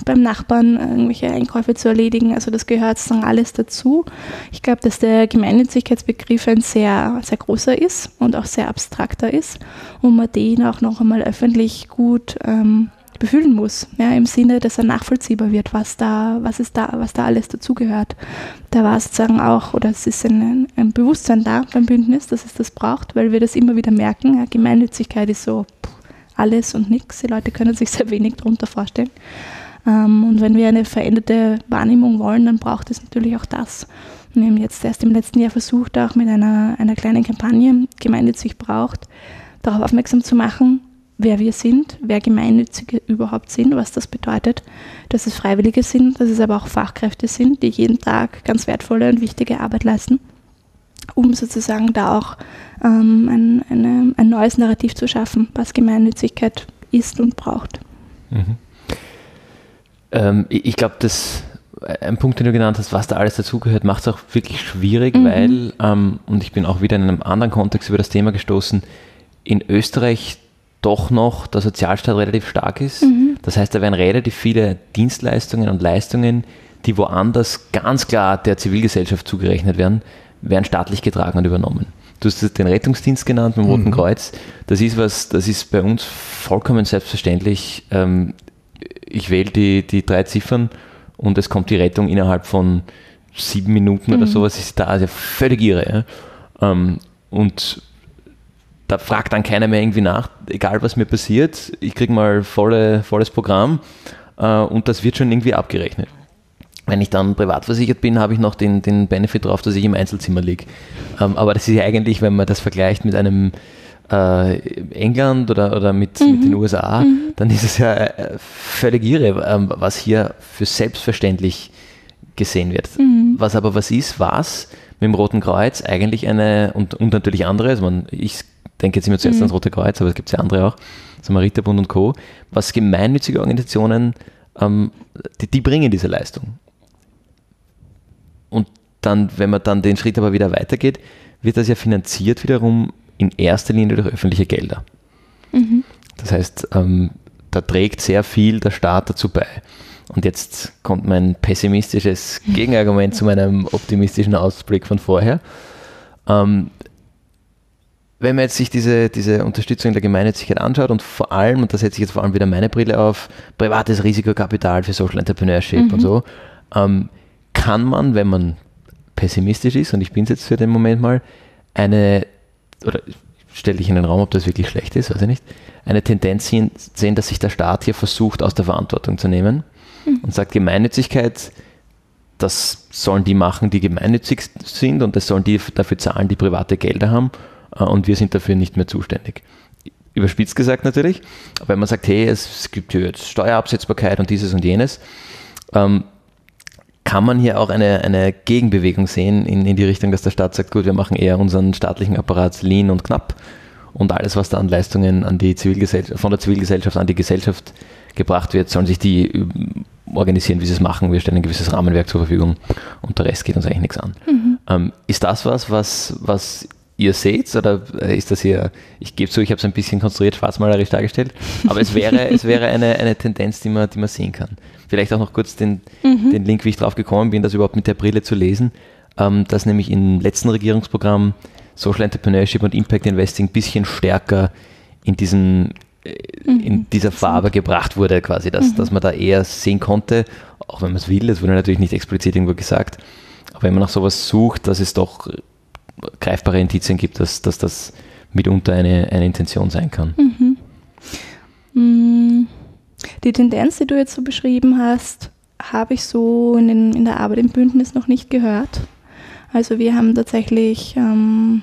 beim Nachbarn irgendwelche Einkäufe zu erledigen. Also das gehört sozusagen alles dazu. Ich glaube, dass der Gemeinnützigkeitsbegriff ein sehr, sehr großer ist und auch sehr abstrakter ist und man den auch noch einmal öffentlich gut ähm, befühlen muss, ja, im Sinne, dass er nachvollziehbar wird, was da, was ist da, was da alles dazugehört. Da war sozusagen auch, oder es ist ein, ein Bewusstsein da beim Bündnis, dass es das braucht, weil wir das immer wieder merken. Ja, Gemeinnützigkeit ist so, pff, alles und nichts. Die Leute können sich sehr wenig darunter vorstellen. Ähm, und wenn wir eine veränderte Wahrnehmung wollen, dann braucht es natürlich auch das. Wir haben jetzt erst im letzten Jahr versucht, auch mit einer, einer kleinen Kampagne, gemeinnützig braucht, darauf aufmerksam zu machen, wer wir sind, wer Gemeinnützige überhaupt sind, was das bedeutet, dass es Freiwillige sind, dass es aber auch Fachkräfte sind, die jeden Tag ganz wertvolle und wichtige Arbeit leisten um sozusagen da auch ähm, ein, eine, ein neues Narrativ zu schaffen, was Gemeinnützigkeit ist und braucht. Mhm.
Ähm, ich glaube, dass ein Punkt, den du genannt hast, was da alles dazugehört, macht es auch wirklich schwierig, mhm. weil, ähm, und ich bin auch wieder in einem anderen Kontext über das Thema gestoßen, in Österreich doch noch der Sozialstaat relativ stark ist. Mhm. Das heißt, da werden relativ viele Dienstleistungen und Leistungen, die woanders ganz klar der Zivilgesellschaft zugerechnet werden, werden staatlich getragen und übernommen. Du hast den Rettungsdienst genannt mit dem Roten mhm. Kreuz. Das ist was, das ist bei uns vollkommen selbstverständlich. Ähm, ich wähle die, die drei Ziffern und es kommt die Rettung innerhalb von sieben Minuten mhm. oder sowas, ist da also völlig irre. Ja? Ähm, und da fragt dann keiner mehr irgendwie nach, egal was mir passiert, ich kriege mal volle, volles Programm äh, und das wird schon irgendwie abgerechnet. Wenn ich dann privat versichert bin, habe ich noch den, den Benefit drauf, dass ich im Einzelzimmer liege. Ähm, aber das ist ja eigentlich, wenn man das vergleicht mit einem äh, England oder, oder mit, mhm. mit den USA, mhm. dann ist es ja äh, völlig irre, ähm, was hier für selbstverständlich gesehen wird. Mhm. Was aber was ist, was mit dem Roten Kreuz eigentlich eine, und, und natürlich andere, also man, ich denke jetzt immer zuerst mhm. ans Rote Kreuz, aber es gibt ja andere auch, Samariterbund und Co., was gemeinnützige Organisationen, ähm, die, die bringen diese Leistung. Und dann, wenn man dann den Schritt aber wieder weitergeht, wird das ja finanziert wiederum in erster Linie durch öffentliche Gelder. Mhm. Das heißt, ähm, da trägt sehr viel der Staat dazu bei. Und jetzt kommt mein pessimistisches Gegenargument zu meinem optimistischen Ausblick von vorher. Ähm, wenn man jetzt sich diese, diese Unterstützung der Gemeinnützigkeit anschaut und vor allem, und da setze ich jetzt vor allem wieder meine Brille auf, privates Risikokapital für Social Entrepreneurship mhm. und so, ähm, kann man, wenn man pessimistisch ist, und ich bin es jetzt für den Moment mal, eine, oder stelle ich in den Raum, ob das wirklich schlecht ist, weiß ich nicht, eine Tendenz sehen, dass sich der Staat hier versucht, aus der Verantwortung zu nehmen mhm. und sagt, Gemeinnützigkeit, das sollen die machen, die gemeinnützig sind und das sollen die dafür zahlen, die private Gelder haben äh, und wir sind dafür nicht mehr zuständig. Überspitzt gesagt natürlich, aber wenn man sagt, hey, es gibt hier jetzt Steuerabsetzbarkeit und dieses und jenes, ähm, kann man hier auch eine, eine Gegenbewegung sehen in, in die Richtung, dass der Staat sagt, gut, wir machen eher unseren staatlichen Apparat lean und knapp und alles, was da an Leistungen an die Zivilgesellschaft, von der Zivilgesellschaft an die Gesellschaft gebracht wird, sollen sich die organisieren, wie sie es machen. Wir stellen ein gewisses Rahmenwerk zur Verfügung und der Rest geht uns eigentlich nichts an. Mhm. Ähm, ist das was, was, was ihr seht oder ist das hier, ich gebe zu, ich habe es ein bisschen konstruiert, schwarzmalerisch dargestellt, aber es wäre, <laughs> es wäre eine, eine Tendenz, die man, die man sehen kann vielleicht auch noch kurz den, mhm. den Link, wie ich drauf gekommen bin, das überhaupt mit der Brille zu lesen, ähm, dass nämlich im letzten Regierungsprogramm Social Entrepreneurship und Impact Investing ein bisschen stärker in diesem äh, mhm. in dieser Farbe gebracht wurde, quasi, dass, mhm. dass man da eher sehen konnte, auch wenn man es will, das wurde natürlich nicht explizit irgendwo gesagt, aber wenn man nach sowas sucht, dass es doch greifbare Indizien gibt, dass, dass das mitunter eine, eine Intention sein kann.
Mhm. Die Tendenz, die du jetzt so beschrieben hast, habe ich so in, den, in der Arbeit im Bündnis noch nicht gehört. Also wir haben tatsächlich ähm,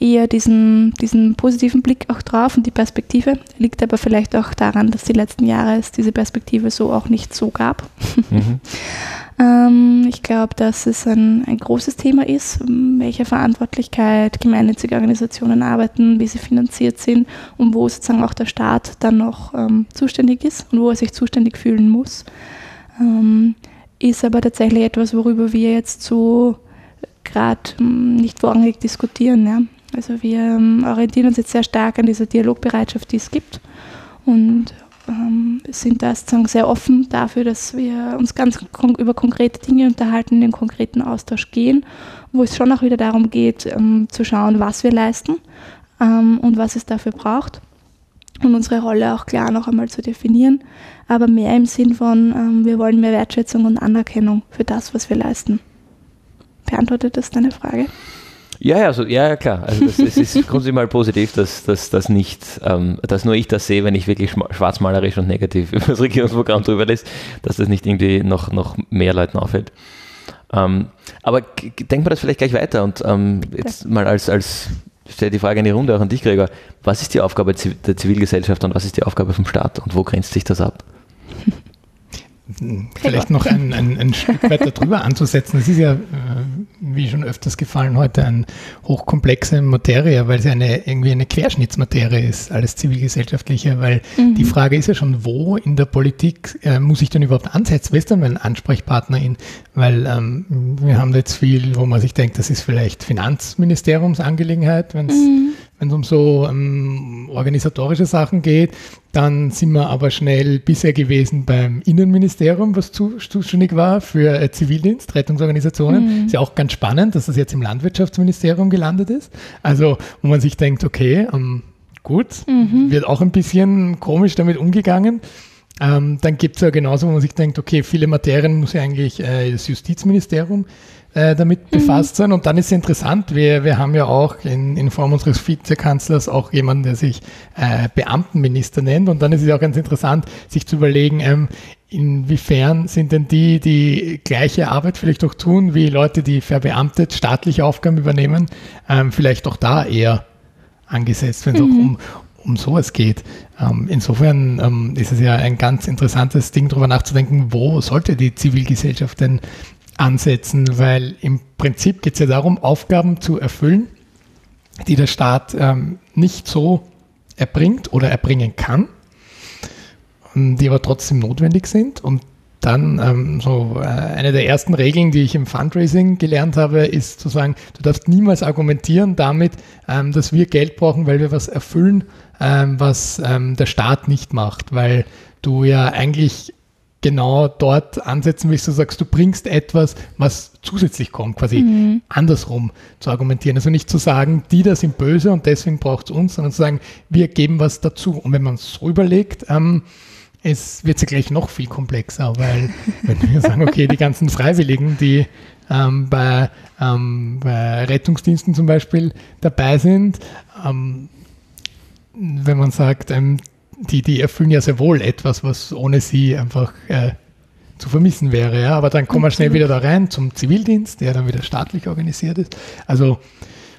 eher diesen, diesen positiven Blick auch drauf und die Perspektive. Liegt aber vielleicht auch daran, dass die letzten Jahre es diese Perspektive so auch nicht so gab. Mhm. <laughs> ähm, ich glaube, dass es ein, ein großes Thema ist, welche Verantwortlichkeit gemeinnützige Organisationen arbeiten, wie sie finanziert sind und wo sozusagen auch der Staat dann noch ähm, zuständig ist und wo er sich zuständig fühlen muss. Ähm, ist aber tatsächlich etwas, worüber wir jetzt so gerade ähm, nicht vorrangig diskutieren. Ja. Also wir ähm, orientieren uns jetzt sehr stark an dieser Dialogbereitschaft, die es gibt und ähm, sind da sozusagen sehr offen dafür, dass wir uns ganz kon über konkrete Dinge unterhalten, in den konkreten Austausch gehen, wo es schon auch wieder darum geht, ähm, zu schauen, was wir leisten ähm, und was es dafür braucht und unsere Rolle auch klar noch einmal zu definieren, aber mehr im Sinn von, ähm, wir wollen mehr Wertschätzung und Anerkennung für das, was wir leisten. Beantwortet das deine Frage?
Ja, also, ja, klar. Also das, es ist grundsätzlich mal positiv, dass, dass, dass nicht, ähm, dass nur ich das sehe, wenn ich wirklich schwarzmalerisch und negativ <laughs> über das Regierungsprogramm drüber lese, dass das nicht irgendwie noch, noch mehr Leuten auffällt. Ähm, aber denken wir das vielleicht gleich weiter und ähm, jetzt ja. mal als, als stelle die Frage in die Runde auch an dich, Gregor. Was ist die Aufgabe der Zivilgesellschaft und was ist die Aufgabe vom Staat und wo grenzt sich das ab?
Vielleicht noch ein, ein, ein Stück weiter drüber anzusetzen. Es ist ja, äh, wie schon öfters gefallen, heute eine hochkomplexe Materie, weil sie eine, irgendwie eine Querschnittsmaterie ist, alles zivilgesellschaftliche, weil mhm. die Frage ist ja schon, wo in der Politik äh, muss ich denn überhaupt ansetzen? Wer ist denn mein Ansprechpartnerin? Weil ähm, wir haben jetzt viel, wo man sich denkt, das ist vielleicht Finanzministeriumsangelegenheit, wenn es mhm wenn es um so ähm, organisatorische Sachen geht. Dann sind wir aber schnell bisher gewesen beim Innenministerium, was zuständig war für äh, Zivildienst, Rettungsorganisationen. Mhm. Ist ja auch ganz spannend, dass das jetzt im Landwirtschaftsministerium gelandet ist. Also, wo man sich denkt, okay, ähm, gut, mhm. wird auch ein bisschen komisch damit umgegangen. Ähm, dann gibt es ja genauso, wo man sich denkt, okay, viele Materien muss ja eigentlich äh, das Justizministerium äh, damit mhm. befasst sein. Und dann ist es interessant, wir, wir haben ja auch in, in Form unseres Vizekanzlers auch jemanden, der sich äh, Beamtenminister nennt. Und dann ist es auch ganz interessant, sich zu überlegen, ähm, inwiefern sind denn die, die gleiche Arbeit vielleicht auch tun, wie Leute, die verbeamtet staatliche Aufgaben übernehmen, ähm, vielleicht auch da eher angesetzt, wenn es mhm. auch um, um sowas geht. Ähm, insofern ähm, ist es ja ein ganz interessantes Ding, darüber nachzudenken, wo sollte die Zivilgesellschaft denn ansetzen, weil im Prinzip geht es ja darum, Aufgaben zu erfüllen, die der Staat ähm, nicht so erbringt oder erbringen kann, die aber trotzdem notwendig sind. Und dann ähm, so äh, eine der ersten Regeln, die ich im Fundraising gelernt habe, ist zu sagen, du darfst niemals argumentieren damit, ähm, dass wir Geld brauchen, weil wir was erfüllen, ähm, was ähm, der Staat nicht macht, weil du ja eigentlich genau dort ansetzen willst, du sagst, du bringst etwas, was zusätzlich kommt, quasi mhm. andersrum zu argumentieren. Also nicht zu sagen, die da sind böse und deswegen braucht es uns, sondern zu sagen, wir geben was dazu. Und wenn man es so überlegt, ähm, es wird ja gleich noch viel komplexer, weil <laughs> wenn wir sagen, okay, die ganzen Freiwilligen, die ähm, bei, ähm, bei, Rettungsdiensten zum Beispiel dabei sind, ähm, wenn man sagt, ähm, die, die erfüllen ja sehr wohl etwas, was ohne sie einfach äh, zu vermissen wäre. Ja? Aber dann kommen wir schnell wieder da rein zum Zivildienst, der dann wieder staatlich organisiert ist. Also,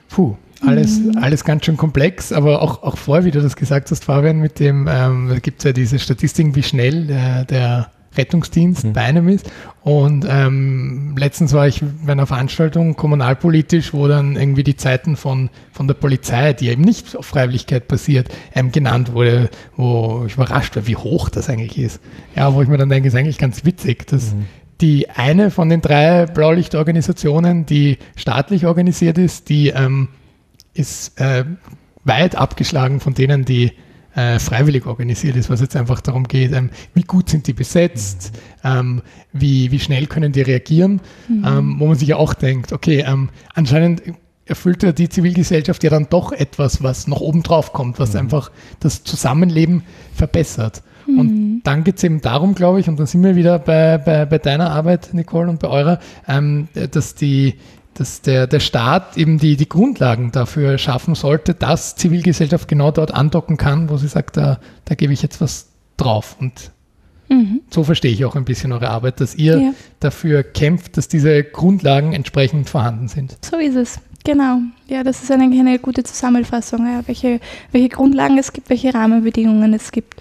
puh, alles, mhm. alles ganz schön komplex, aber auch, auch vorher, wie du das gesagt hast, Fabian, mit dem, ähm, da gibt es ja diese Statistiken, wie schnell äh, der Rettungsdienst mhm. bei einem ist. Und ähm, letztens war ich bei einer Veranstaltung kommunalpolitisch, wo dann irgendwie die Zeiten von, von der Polizei, die eben nicht auf Freiwilligkeit basiert, ähm, genannt wurde, wo ich überrascht war, wie hoch das eigentlich ist. Ja, wo ich mir dann denke, ist eigentlich ganz witzig, dass mhm. die eine von den drei Blaulichtorganisationen, die staatlich organisiert ist, die ähm, ist äh, weit abgeschlagen von denen, die äh, freiwillig organisiert ist, was jetzt einfach darum geht, ähm, wie gut sind die besetzt, ähm, wie, wie schnell können die reagieren, mhm. ähm, wo man sich ja auch denkt, okay, ähm, anscheinend erfüllt ja die Zivilgesellschaft ja dann doch etwas, was noch oben drauf kommt, was mhm. einfach das Zusammenleben verbessert. Mhm. Und dann geht es eben darum, glaube ich, und dann sind wir wieder bei, bei, bei deiner Arbeit, Nicole, und bei eurer, ähm, dass die, dass der, der Staat eben die, die Grundlagen dafür schaffen sollte, dass Zivilgesellschaft genau dort andocken kann, wo sie sagt, da, da gebe ich jetzt was drauf. Und Mhm. So verstehe ich auch ein bisschen eure Arbeit, dass ihr ja. dafür kämpft, dass diese Grundlagen entsprechend vorhanden sind.
So ist es. Genau, ja, das ist eigentlich eine gute Zusammenfassung, ja, welche, welche Grundlagen es gibt, welche Rahmenbedingungen es gibt.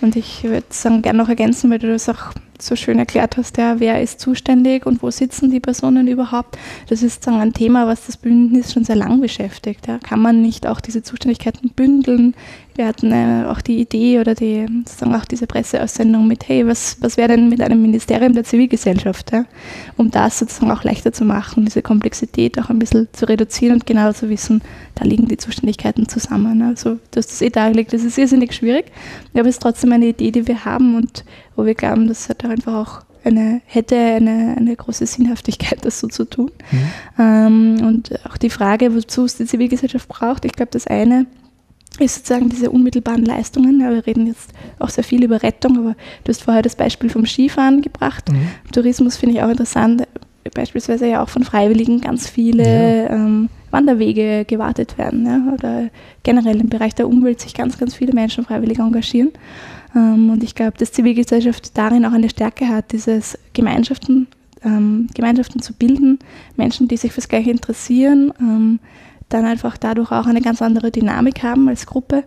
Und ich würde sagen, gerne noch ergänzen, weil du das auch so schön erklärt hast, ja, wer ist zuständig und wo sitzen die Personen überhaupt. Das ist sagen, ein Thema, was das Bündnis schon sehr lang beschäftigt. Ja. Kann man nicht auch diese Zuständigkeiten bündeln? Wir hatten äh, auch die Idee oder die, sozusagen auch diese Presseaussendung mit, hey, was, was wäre denn mit einem Ministerium der Zivilgesellschaft, ja? um das sozusagen auch leichter zu machen, diese Komplexität auch ein bisschen zu reduzieren und genau zu wissen, da liegen die Zuständigkeiten zusammen. Also du hast das eh dargelegt, das ist irrsinnig schwierig, aber es ist trotzdem eine Idee, die wir haben und wo wir glauben, das hat einfach auch eine, hätte eine, eine große Sinnhaftigkeit, das so zu tun. Mhm. Ähm, und auch die Frage, wozu es die Zivilgesellschaft braucht, ich glaube, das eine ist sozusagen diese unmittelbaren Leistungen. Ja, wir reden jetzt auch sehr viel über Rettung, aber du hast vorher das Beispiel vom Skifahren gebracht. Mhm. Tourismus finde ich auch interessant, beispielsweise ja auch von Freiwilligen ganz viele ja. ähm, Wanderwege gewartet werden ja, oder generell im Bereich der Umwelt sich ganz, ganz viele Menschen freiwillig engagieren. Ähm, und ich glaube, dass Zivilgesellschaft darin auch eine Stärke hat, dieses Gemeinschaften, ähm, Gemeinschaften zu bilden, Menschen, die sich fürs Gleiche interessieren, ähm, dann einfach dadurch auch eine ganz andere Dynamik haben als Gruppe.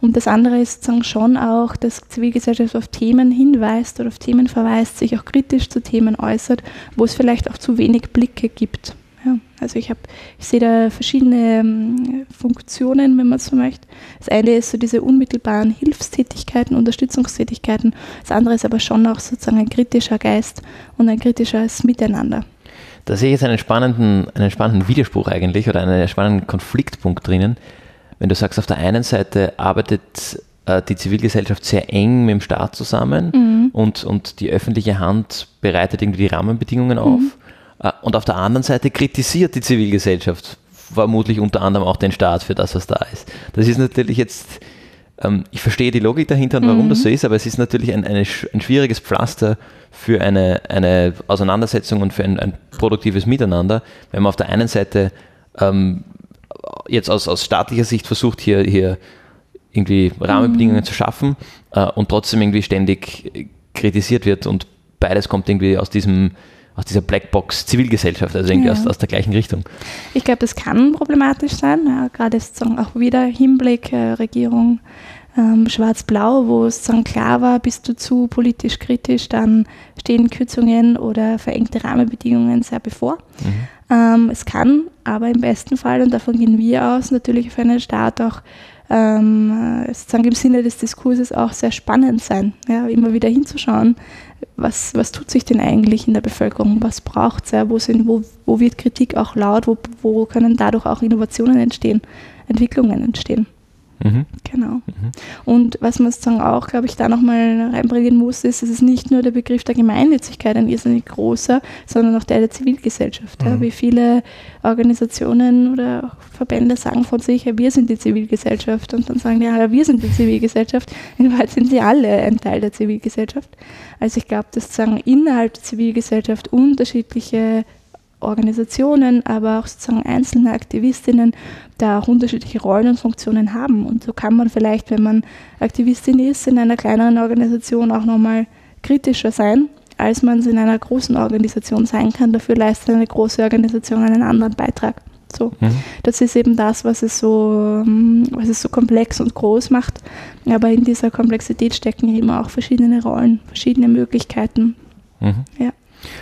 Und das andere ist sozusagen schon auch, dass Zivilgesellschaft auf Themen hinweist oder auf Themen verweist, sich auch kritisch zu Themen äußert, wo es vielleicht auch zu wenig Blicke gibt. Ja, also ich habe, ich sehe da verschiedene ähm, Funktionen, wenn man so möchte. Das eine ist so diese unmittelbaren Hilfstätigkeiten, Unterstützungstätigkeiten. Das andere ist aber schon auch sozusagen ein kritischer Geist und ein kritisches Miteinander.
Da sehe ich jetzt einen spannenden, einen spannenden Widerspruch eigentlich oder einen spannenden Konfliktpunkt drinnen. Wenn du sagst, auf der einen Seite arbeitet äh, die Zivilgesellschaft sehr eng mit dem Staat zusammen mhm. und, und die öffentliche Hand bereitet irgendwie die Rahmenbedingungen auf. Mhm. Äh, und auf der anderen Seite kritisiert die Zivilgesellschaft vermutlich unter anderem auch den Staat für das, was da ist. Das ist natürlich jetzt, ähm, ich verstehe die Logik dahinter und warum mhm. das so ist, aber es ist natürlich ein, eine, ein schwieriges Pflaster für eine, eine Auseinandersetzung und für ein, ein produktives Miteinander, wenn man auf der einen Seite ähm, jetzt aus, aus staatlicher Sicht versucht, hier, hier irgendwie Rahmenbedingungen mhm. zu schaffen äh, und trotzdem irgendwie ständig kritisiert wird und beides kommt irgendwie aus diesem aus dieser Blackbox Zivilgesellschaft, also irgendwie ja. aus, aus der gleichen Richtung.
Ich glaube, das kann problematisch sein, ja, gerade sozusagen auch wieder Hinblick äh, Regierung ähm, Schwarz-Blau, wo es dann klar war, bist du zu politisch kritisch, dann stehen Kürzungen oder verengte Rahmenbedingungen sehr bevor. Mhm. Ähm, es kann aber im besten Fall, und davon gehen wir aus, natürlich für einen Staat auch ähm, sozusagen im Sinne des Diskurses auch sehr spannend sein, ja, immer wieder hinzuschauen, was, was tut sich denn eigentlich in der Bevölkerung, was braucht es, wo, wo, wo wird Kritik auch laut, wo, wo können dadurch auch Innovationen entstehen, Entwicklungen entstehen. Mhm. Genau. Mhm. Und was man sozusagen auch, glaube ich, da nochmal reinbringen muss, ist, es ist nicht nur der Begriff der Gemeinnützigkeit ein irrsinnig großer, sondern auch der der Zivilgesellschaft. Mhm. Ja. Wie viele Organisationen oder Verbände sagen von sich, ja, wir sind die Zivilgesellschaft und dann sagen die, ja, wir sind die Zivilgesellschaft. In Wahrheit sind sie alle ein Teil der Zivilgesellschaft. Also ich glaube, dass sozusagen innerhalb der Zivilgesellschaft unterschiedliche Organisationen, aber auch sozusagen einzelne Aktivistinnen da auch unterschiedliche Rollen und Funktionen haben. Und so kann man vielleicht, wenn man Aktivistin ist, in einer kleineren Organisation auch nochmal kritischer sein, als man es in einer großen Organisation sein kann. Dafür leistet eine große Organisation einen anderen Beitrag. So, mhm. Das ist eben das, was es, so, ähm, was es so komplex und groß macht. Aber in dieser Komplexität stecken eben auch verschiedene Rollen, verschiedene Möglichkeiten.
Mhm. Ja.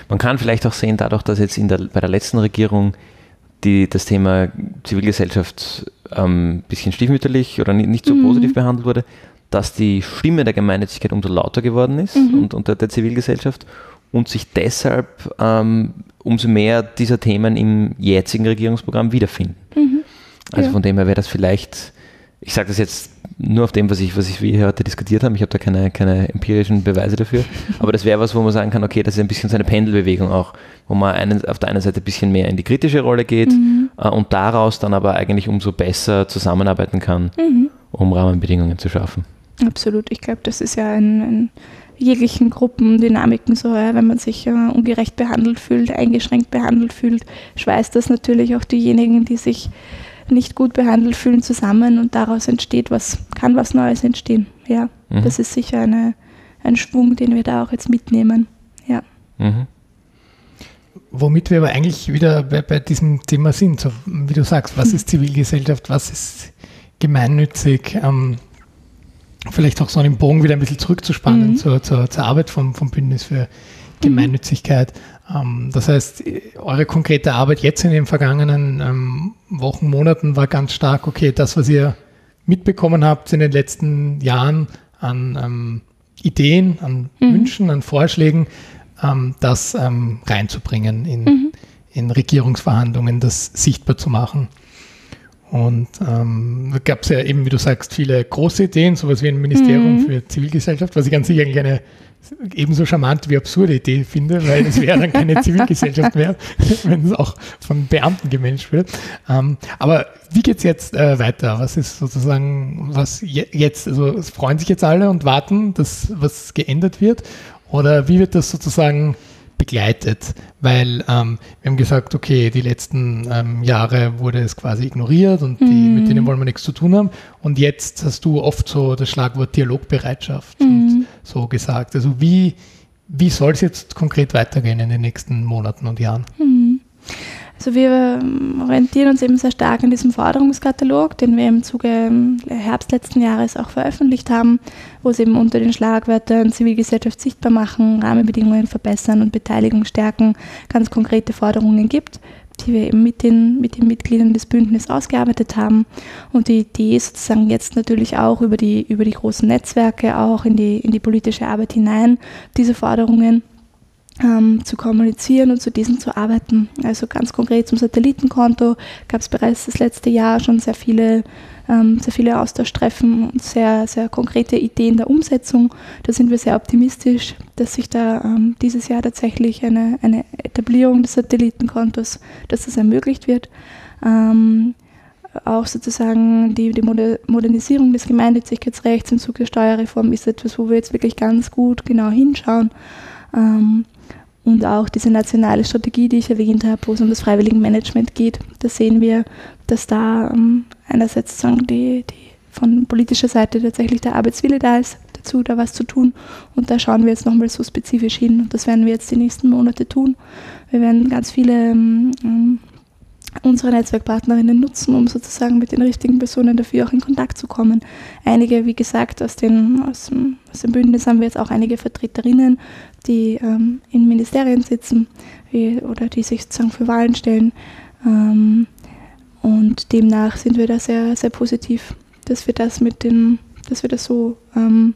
Man kann vielleicht auch sehen, dadurch, dass jetzt in der, bei der letzten Regierung die, das Thema Zivilgesellschaft ein ähm, bisschen stiefmütterlich oder nicht, nicht so mhm. positiv behandelt wurde, dass die Stimme der Gemeinnützigkeit umso lauter geworden ist mhm. und unter der Zivilgesellschaft und sich deshalb ähm, umso mehr dieser Themen im jetzigen Regierungsprogramm wiederfinden. Mhm. Also ja. von dem her wäre das vielleicht, ich sage das jetzt nur auf dem, was ich, was ich wir heute diskutiert haben. Ich habe da keine, keine empirischen Beweise dafür. Aber das wäre was, wo man sagen kann, okay, das ist ein bisschen so eine Pendelbewegung auch, wo man einen, auf der einen Seite ein bisschen mehr in die kritische Rolle geht mhm. äh, und daraus dann aber eigentlich umso besser zusammenarbeiten kann, mhm. um Rahmenbedingungen zu schaffen.
Absolut. Ich glaube, das ist ja in, in jeglichen Gruppendynamiken so, ja, wenn man sich äh, ungerecht behandelt fühlt, eingeschränkt behandelt fühlt, schweißt das natürlich auch diejenigen, die sich nicht gut behandelt fühlen, zusammen und daraus entsteht was, kann was Neues entstehen. Ja, mhm. das ist sicher eine, ein Schwung, den wir da auch jetzt mitnehmen. Ja. Mhm.
Womit wir aber eigentlich wieder bei, bei diesem Thema sind, so wie du sagst, was ist Zivilgesellschaft, was ist gemeinnützig, ähm, vielleicht auch so einen Bogen wieder ein bisschen zurückzuspannen mhm. zur, zur, zur, Arbeit vom, vom Bündnis für Gemeinnützigkeit. Mhm. das heißt, eure konkrete Arbeit jetzt in den vergangenen ähm, Wochen, Monaten war ganz stark, okay, das, was ihr mitbekommen habt in den letzten Jahren an ähm, Ideen, an mhm. Wünschen, an Vorschlägen, ähm, das ähm, reinzubringen in, mhm. in Regierungsverhandlungen, das sichtbar zu machen. Und ähm, da gab es ja eben, wie du sagst, viele große Ideen, sowas wie ein Ministerium mhm. für Zivilgesellschaft, was ich ganz sicher eine ebenso charmant wie absurde Idee finde, weil es wäre dann keine <laughs> Zivilgesellschaft mehr, <laughs> wenn es auch von Beamten gemanagt wird. Ähm, aber wie geht es jetzt äh, weiter? Was ist sozusagen, was je jetzt, also freuen sich jetzt alle und warten, dass was geändert wird? Oder wie wird das sozusagen begleitet, weil ähm, wir haben gesagt, okay, die letzten ähm, Jahre wurde es quasi ignoriert und die, mhm. mit denen wollen wir nichts zu tun haben. Und jetzt hast du oft so das Schlagwort Dialogbereitschaft mhm. so gesagt. Also wie, wie soll es jetzt konkret weitergehen in den nächsten Monaten und Jahren?
Mhm. Also wir ähm, orientieren uns eben sehr stark an diesem Forderungskatalog, den wir im Zuge ähm, Herbst letzten Jahres auch veröffentlicht haben, wo es eben unter den Schlagwörtern Zivilgesellschaft sichtbar machen, Rahmenbedingungen verbessern und Beteiligung stärken ganz konkrete Forderungen gibt, die wir eben mit den, mit den Mitgliedern des Bündnisses ausgearbeitet haben. Und die Idee ist sozusagen jetzt natürlich auch über die, über die großen Netzwerke auch in die, in die politische Arbeit hinein, diese Forderungen ähm, zu kommunizieren und zu diesen zu arbeiten. Also ganz konkret zum Satellitenkonto gab es bereits das letzte Jahr schon sehr viele, ähm, sehr viele Austauschtreffen und sehr, sehr konkrete Ideen der Umsetzung. Da sind wir sehr optimistisch, dass sich da ähm, dieses Jahr tatsächlich eine, eine Etablierung des Satellitenkontos, dass das ermöglicht wird. Ähm, auch sozusagen die, die Modernisierung des Gemeinnützigkeitsrechts im Zuge Steuerreform ist etwas, wo wir jetzt wirklich ganz gut genau hinschauen. Ähm, und auch diese nationale Strategie, die ich erwähnt habe, wo es um das Freiwilligenmanagement geht, da sehen wir, dass da ähm, einerseits sozusagen die, die von politischer Seite tatsächlich der Arbeitswille da ist, dazu da was zu tun. Und da schauen wir jetzt nochmal so spezifisch hin. Und das werden wir jetzt die nächsten Monate tun. Wir werden ganz viele ähm, ähm unsere Netzwerkpartnerinnen nutzen, um sozusagen mit den richtigen Personen dafür auch in Kontakt zu kommen. Einige, wie gesagt, aus, den, aus, dem, aus dem Bündnis haben wir jetzt auch einige Vertreterinnen, die ähm, in Ministerien sitzen wie, oder die sich sozusagen für Wahlen stellen. Ähm, und demnach sind wir da sehr, sehr positiv, dass wir das mit den, dass wir das so ähm,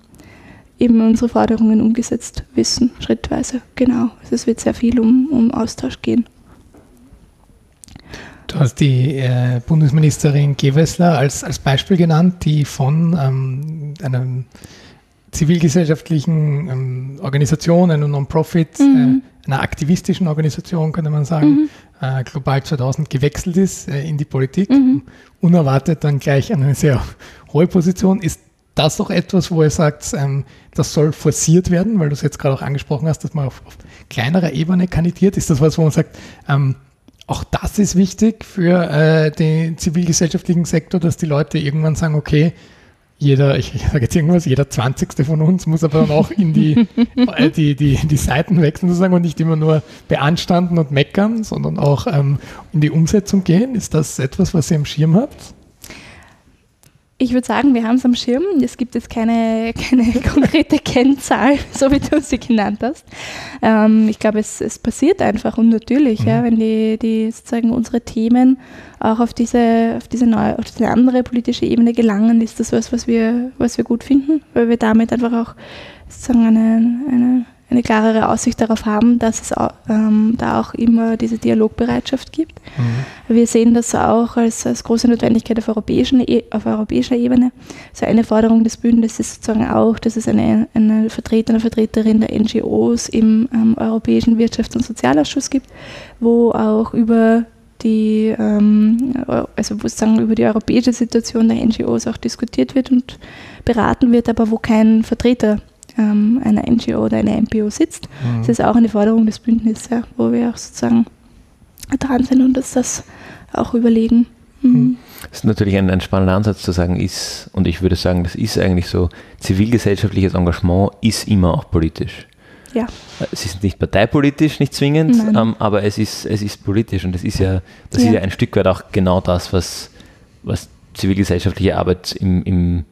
eben unsere Forderungen umgesetzt wissen, schrittweise. Genau. Also es wird sehr viel um, um Austausch gehen.
Du hast die äh, Bundesministerin Gewessler als, als Beispiel genannt, die von ähm, einem zivilgesellschaftlichen ähm, Organisation, einer Non-Profit, mhm. äh, einer aktivistischen Organisation, könnte man sagen, mhm. äh, Global 2000 gewechselt ist äh, in die Politik, mhm. unerwartet dann gleich an eine sehr hohe Position. Ist das doch etwas, wo ihr sagt, ähm, das soll forciert werden, weil du es jetzt gerade auch angesprochen hast, dass man auf, auf, kleinerer Ebene kandidiert? Ist das was, wo man sagt, ähm, auch das ist wichtig für äh, den zivilgesellschaftlichen Sektor, dass die Leute irgendwann sagen, okay, jeder, ich, sage jetzt irgendwas, jeder 20. von uns muss aber dann auch in die, <laughs> äh, die, die, die Seiten wechseln sozusagen und nicht immer nur beanstanden und meckern, sondern auch ähm, in die Umsetzung gehen. Ist das etwas, was ihr im Schirm habt?
Ich würde sagen, wir haben es am Schirm. Es gibt jetzt keine, <laughs> keine konkrete Kennzahl, <laughs> so wie du sie genannt hast. Ähm, ich glaube, es, es passiert einfach und natürlich, mhm. ja, wenn die, die sozusagen unsere Themen auch auf diese, auf diese neue, auf diese andere politische Ebene gelangen, ist das was, was wir, was wir gut finden, weil wir damit einfach auch sozusagen eine, eine eine klarere Aussicht darauf haben, dass es ähm, da auch immer diese Dialogbereitschaft gibt. Mhm. Wir sehen das auch als, als große Notwendigkeit auf, e, auf europäischer Ebene. So eine Forderung des Bündnisses ist sozusagen auch, dass es eine, eine Vertreter, eine Vertreterin der NGOs im ähm, Europäischen Wirtschafts- und Sozialausschuss gibt, wo auch über die, ähm, also sozusagen über die europäische Situation der NGOs auch diskutiert wird und beraten wird, aber wo kein Vertreter ähm, einer NGO oder einer MPO sitzt. Mhm. Das ist auch eine Forderung des Bündnisses, ja, wo wir auch sozusagen dran sind und uns das auch überlegen. Mhm.
mhm.
Das ist natürlich ein, ein spannender Ansatz zu sagen, ist, und ich würde sagen, das ist eigentlich so, zivilgesellschaftliches Engagement ist immer auch politisch.
Ja.
Es ist nicht parteipolitisch, nicht zwingend, ähm, aber es ist, es ist politisch und das ist ja, das ja. ist ja ein Stück weit auch genau das, was, was zivilgesellschaftliche Arbeit im, im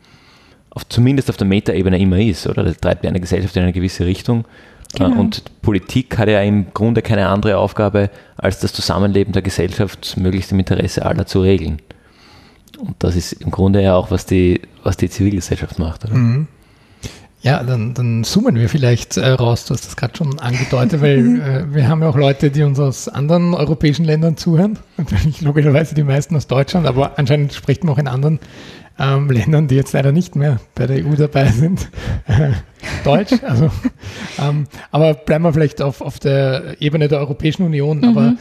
auf, zumindest auf der Metaebene immer ist, oder? Das treibt eine Gesellschaft in eine gewisse Richtung. Äh, genau. Und Politik hat ja im Grunde keine andere Aufgabe, als das Zusammenleben der Gesellschaft möglichst im Interesse aller zu regeln. Und das ist im Grunde ja auch, was die, was die Zivilgesellschaft macht. Oder? Mhm.
Ja, dann, dann zoomen wir vielleicht äh, raus. Du hast das gerade schon angedeutet, weil <laughs> äh, wir haben ja auch Leute, die uns aus anderen europäischen Ländern zuhören. <laughs> Natürlich logischerweise die meisten aus Deutschland, aber anscheinend spricht man auch in anderen ähm, Ländern, die jetzt leider nicht mehr bei der EU dabei sind, <laughs> Deutsch. Also, ähm, aber bleiben wir vielleicht auf, auf der Ebene der Europäischen Union. Mhm. Aber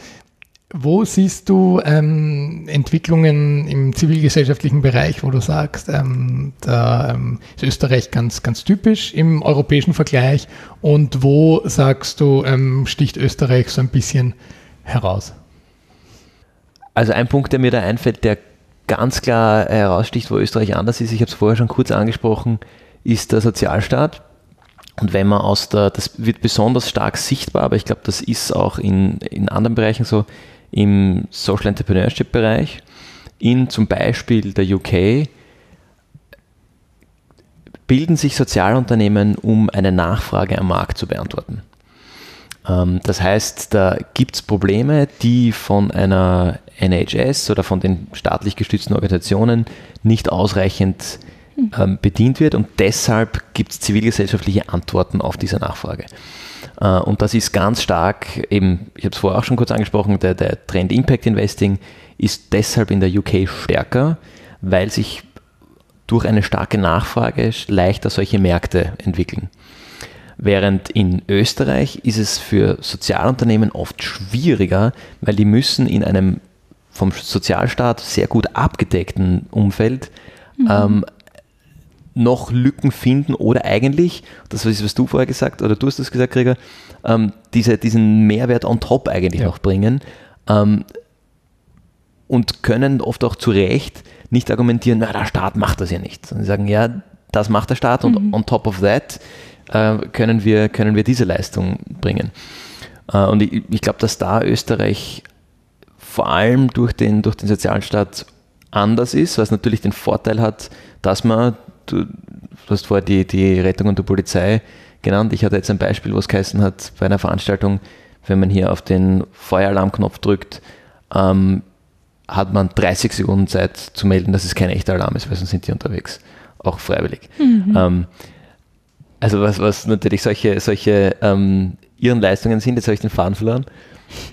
wo siehst du ähm, Entwicklungen im zivilgesellschaftlichen Bereich, wo du sagst, ähm, da ähm, ist Österreich ganz, ganz typisch im europäischen Vergleich und wo sagst du, ähm, sticht Österreich so ein bisschen heraus?
Also ein Punkt, der mir da einfällt, der ganz klar heraussticht, wo Österreich anders ist, ich habe es vorher schon kurz angesprochen, ist der Sozialstaat. Und wenn man aus der, das wird besonders stark sichtbar, aber ich glaube, das ist auch in, in anderen Bereichen so, im Social Entrepreneurship Bereich, in zum Beispiel der UK, bilden sich Sozialunternehmen, um eine Nachfrage am Markt zu beantworten. Ähm, das heißt, da gibt es Probleme, die von einer NHS oder von den staatlich gestützten Organisationen nicht ausreichend ähm, bedient wird und deshalb gibt es zivilgesellschaftliche Antworten auf diese Nachfrage. Äh, und das ist ganz stark, eben, ich habe es vorher auch schon kurz angesprochen, der, der Trend Impact Investing ist deshalb in der UK stärker, weil sich durch eine starke Nachfrage leichter solche Märkte entwickeln. Während in Österreich ist es für Sozialunternehmen oft schwieriger, weil die müssen in einem vom Sozialstaat sehr gut abgedeckten Umfeld mhm. ähm, noch Lücken finden oder eigentlich, das ist, was du vorher gesagt oder du hast das gesagt, Gregor, ähm, diese, diesen Mehrwert on top eigentlich ja. noch bringen ähm, und können oft auch zu Recht nicht argumentieren, na, der Staat macht das ja nicht. Sondern sie sagen, ja, das macht der Staat und mhm. on top of that äh, können, wir, können wir diese Leistung bringen. Äh, und ich, ich glaube, dass da Österreich vor allem durch den, durch den Sozialstaat anders ist, was natürlich den Vorteil hat, dass man du, du hast vorher die, die Rettung und die Polizei genannt. Ich hatte jetzt ein Beispiel, was geheißen hat bei einer Veranstaltung, wenn man hier auf den Feueralarmknopf drückt, ähm, hat man 30 Sekunden Zeit zu melden, dass es kein echter Alarm ist, weil sonst sind die unterwegs, auch freiwillig. Mhm. Ähm, also was, was natürlich solche, solche ähm, ihren Leistungen sind, jetzt habe ich den Faden verloren.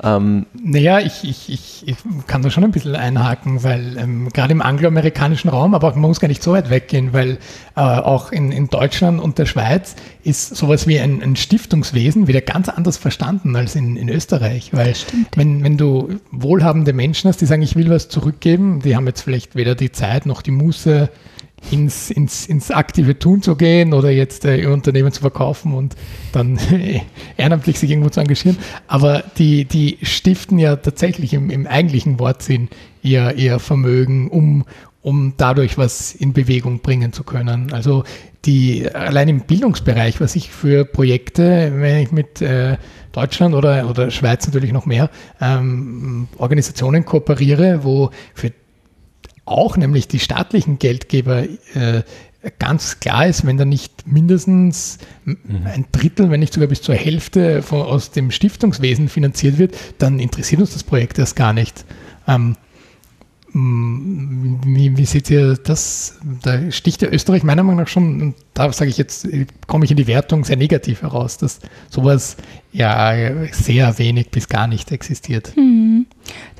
Ähm, naja, ich, ich, ich, ich, kann da schon ein bisschen einhaken, weil ähm, gerade im angloamerikanischen Raum, aber man muss gar nicht so weit weggehen, weil äh, auch in, in Deutschland und der Schweiz ist sowas wie ein, ein Stiftungswesen wieder ganz anders verstanden als in, in Österreich. Weil wenn, wenn du wohlhabende Menschen hast, die sagen, ich will was zurückgeben, die haben jetzt vielleicht weder die Zeit noch die Muße, ins, ins, ins aktive Tun zu gehen oder jetzt äh, ihr Unternehmen zu verkaufen und dann <laughs> äh, ehrenamtlich sich irgendwo zu engagieren. Aber die, die stiften ja tatsächlich im, im eigentlichen Wortsinn ihr, ihr Vermögen, um, um dadurch was in Bewegung bringen zu können. Also die allein im Bildungsbereich, was ich für Projekte, wenn ich mit äh, Deutschland oder, oder Schweiz natürlich noch mehr ähm, Organisationen kooperiere, wo für auch nämlich die staatlichen Geldgeber äh, ganz klar ist, wenn da nicht mindestens mhm. ein Drittel, wenn nicht sogar bis zur Hälfte von, aus dem Stiftungswesen finanziert wird, dann interessiert uns das Projekt erst gar nicht. Ähm, wie, wie, seht ihr das? Da sticht ja Österreich meiner Meinung nach schon, und da sage ich jetzt, komme ich in die Wertung sehr negativ heraus, dass sowas ja sehr wenig bis gar nicht existiert.
Hm,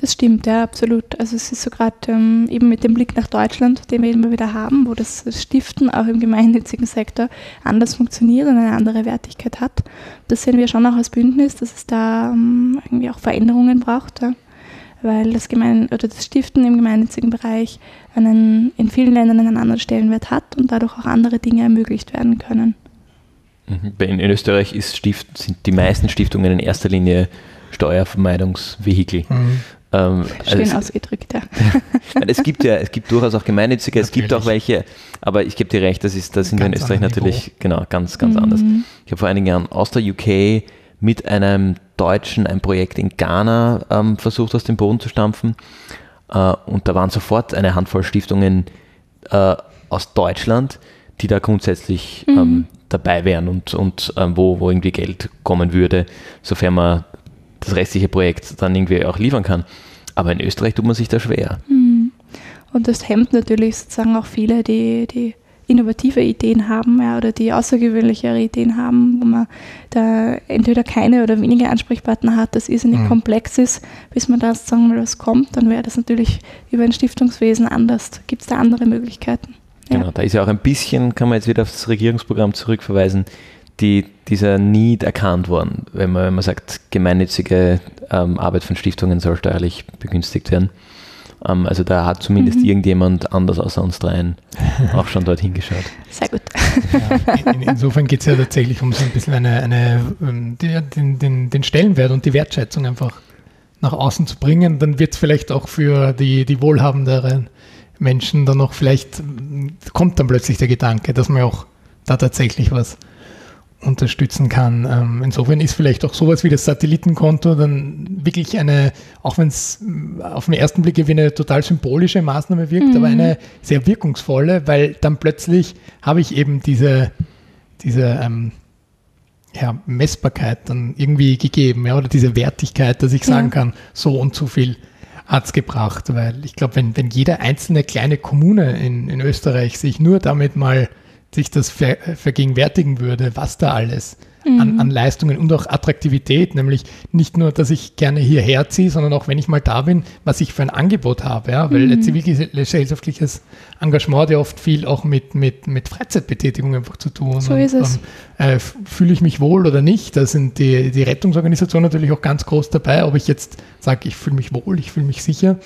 das stimmt, ja, absolut. Also es ist so gerade ähm, eben mit dem Blick nach Deutschland, den wir immer wieder haben, wo das Stiften auch im gemeinnützigen Sektor anders funktioniert und eine andere Wertigkeit hat. Das sehen wir schon auch als Bündnis, dass es da ähm, irgendwie auch Veränderungen braucht. Ja weil das, Gemein oder das Stiften im gemeinnützigen Bereich einen, in vielen Ländern einen anderen Stellenwert hat und dadurch auch andere Dinge ermöglicht werden können.
Mhm. In, Österreich ist Stift, sind die meisten Stiftungen in erster Linie Steuervermeidungsvehikel. Mhm.
Ähm, Schön also ausgedrückt, ja. <laughs>
es gibt ja, es gibt durchaus auch gemeinnützige, es gibt auch welche, aber ich gebe dir recht, das ist, da sind wir in Österreich natürlich Niveau. genau ganz, ganz mhm. anders. Ich habe vor einigen Jahren aus der UK mit einem Deutschen ein Projekt in Ghana ähm, versucht aus dem Boden zu stampfen. Äh, und da waren sofort eine Handvoll Stiftungen äh, aus Deutschland, die da grundsätzlich mhm. ähm, dabei wären und, und ähm, wo, wo irgendwie Geld kommen würde, sofern man das restliche Projekt dann irgendwie auch liefern kann. Aber in Österreich tut man sich da schwer.
Mhm. Und das hemmt natürlich sozusagen auch viele, die, die innovative Ideen haben ja, oder die außergewöhnlichere Ideen haben, wo man da entweder keine oder wenige Ansprechpartner hat, das irrsinnig mhm. komplex ist, bis man da sozusagen mal was kommt, dann wäre das natürlich über ein Stiftungswesen anders. Gibt es da andere Möglichkeiten?
Ja. Genau, da ist ja auch ein bisschen, kann man jetzt wieder auf das Regierungsprogramm zurückverweisen, die, dieser Need erkannt worden, wenn man, wenn man sagt, gemeinnützige ähm, Arbeit von Stiftungen soll steuerlich begünstigt werden. Ähm, also da hat zumindest mhm. irgendjemand anders außer uns dreien auch schon dorthin geschaut.
Sehr gut.
Ja, in, insofern geht es ja tatsächlich um so ein bisschen eine, eine ähm, den, den, den Stellenwert und die Wertschätzung einfach nach außen zu bringen. Dann wird es vielleicht auch für die, die wohlhabenderen Menschen dann noch vielleicht, kommt dann plötzlich der Gedanke, dass man auch da tatsächlich was unterstützen kann. Ähm, insofern ist vielleicht auch sowas wie das Satellitenkonto dann wirklich eine, auch wenn es äh, auf den ersten Blick wie eine total symbolische Maßnahme wirkt, mhm. aber eine sehr wirkungsvolle, weil dann plötzlich habe ich eben diese, diese ähm, ja, Messbarkeit dann irgendwie gegeben, ja, oder diese Wertigkeit, dass ich sagen ja. kann, so und so viel hat es gebracht, weil ich glaube, wenn, wenn jede einzelne kleine Kommune in, in Österreich sich nur damit mal sich das ver vergegenwärtigen würde, was da alles mhm. an, an, Leistungen und auch Attraktivität, nämlich nicht nur, dass ich gerne hierher ziehe, sondern auch, wenn ich mal da bin, was ich für ein Angebot habe, ja, weil mhm. zivilgesellschaftliches Engagement hat ja oft viel auch mit, mit, mit Freizeitbetätigung einfach zu tun.
So und, ist es.
Äh, Fühle ich mich wohl oder nicht? Da sind die, die Rettungsorganisationen natürlich auch ganz groß dabei, ob ich jetzt sage, ich fühle mich wohl, ich fühle mich sicher.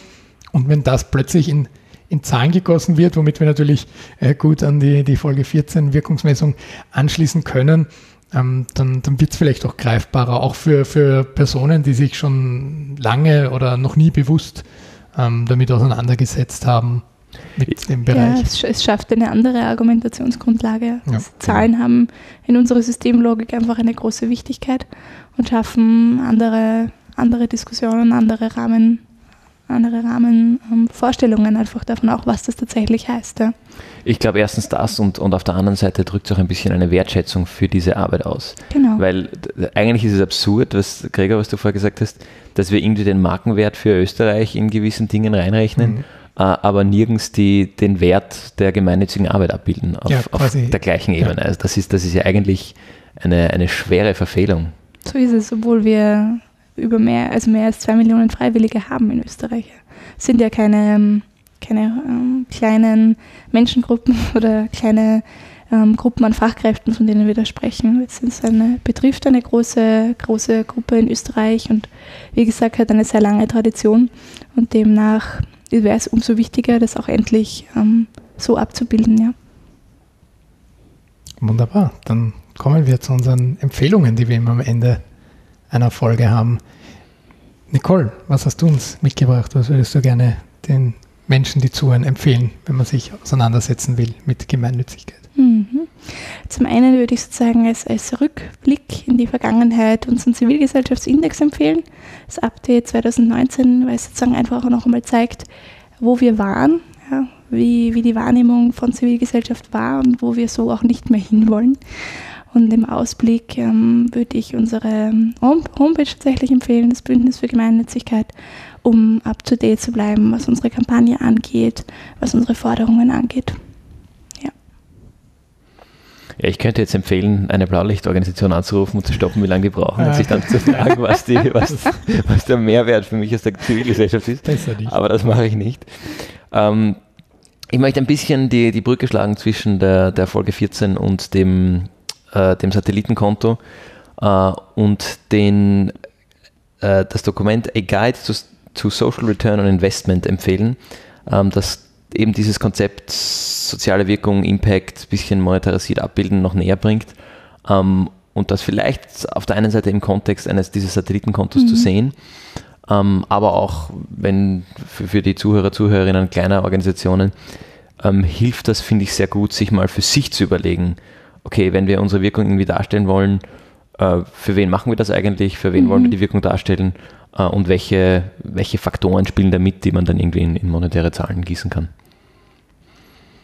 Und wenn das plötzlich in in Zahlen gegossen wird, womit wir natürlich äh, gut an die, die Folge 14 Wirkungsmessung anschließen können, ähm, dann, dann wird es vielleicht auch greifbarer, auch für, für Personen, die sich schon lange oder noch nie bewusst ähm, damit auseinandergesetzt haben mit dem Bereich.
Ja, es, schafft eine andere Argumentationsgrundlage. Ja, genau. Zahlen haben in unserer Systemlogik einfach eine große Wichtigkeit und schaffen andere, andere Diskussionen, andere Rahmen, andere Rahmenvorstellungen ähm, einfach davon auch, was das tatsächlich heißt. Ja.
Ich glaube erstens das und, und auf der anderen Seite drückt es auch ein bisschen eine Wertschätzung für diese Arbeit aus.
Genau.
Weil eigentlich ist es absurd, was Gregor, was du vorher gesagt hast, dass wir irgendwie den Markenwert für Österreich in gewissen Dingen reinrechnen. Mhm. Äh, aber nirgends die, den Wert der gemeinnützigen Arbeit abbilden auf, ja, auf der gleichen Ebene. Ja. Also das ist, das ist ja eigentlich eine, eine schwere Verfehlung.
So ist es, obwohl wir über mehr, also mehr als zwei Millionen Freiwillige haben in Österreich. Es sind ja keine, ähm, keine ähm, kleinen Menschengruppen <laughs> oder kleine ähm, Gruppen an Fachkräften, von denen wir da sprechen. Es eine, betrifft eine große, große Gruppe in Österreich und wie gesagt hat eine sehr lange Tradition und demnach wäre es umso wichtiger, das auch endlich ähm, so abzubilden. Ja.
Wunderbar, dann kommen wir zu unseren Empfehlungen, die wir immer am Ende einer Folge haben. Nicole, was hast du uns mitgebracht? Was würdest du gerne den Menschen, die zuhören, empfehlen, wenn man sich auseinandersetzen will mit Gemeinnützigkeit?
Mhm. Zum einen würde ich sozusagen als, als Rückblick in die Vergangenheit unseren Zivilgesellschaftsindex empfehlen. Das Update 2019, weil es sozusagen einfach auch noch einmal zeigt, wo wir waren, ja, wie, wie die Wahrnehmung von Zivilgesellschaft war und wo wir so auch nicht mehr hinwollen. Und im Ausblick ähm, würde ich unsere Homepage tatsächlich empfehlen, das Bündnis für Gemeinnützigkeit, um up-to-date zu bleiben, was unsere Kampagne angeht, was unsere Forderungen angeht. Ja.
Ja, ich könnte jetzt empfehlen, eine Blaulichtorganisation anzurufen und zu stoppen, wie lange die brauchen, und sich dann zu fragen, was, die, <laughs> was, was der Mehrwert für mich aus der Zivilgesellschaft ist. Aber das mache ich nicht. Ähm, ich möchte ein bisschen die, die Brücke schlagen zwischen der, der Folge 14 und dem äh, dem Satellitenkonto äh, und den, äh, das Dokument A Guide to, to, Social Return on Investment empfehlen, ähm, das eben dieses Konzept soziale Wirkung, Impact, bisschen monetarisiert abbilden noch näher bringt ähm, und das vielleicht auf der einen Seite im Kontext eines dieses Satellitenkontos mhm. zu sehen ähm, aber auch wenn für, für, die Zuhörer, Zuhörerinnen kleiner Organisationen ähm, hilft das, finde ich, sehr gut, sich mal für sich zu überlegen, okay, wenn wir unsere Wirkung irgendwie darstellen wollen, äh, für wen machen wir das eigentlich, für wen mhm. wollen wir mhm. die Wirkung darstellen äh, und welche, welche Faktoren spielen da mit, die man dann irgendwie in, in monetäre Zahlen gießen kann.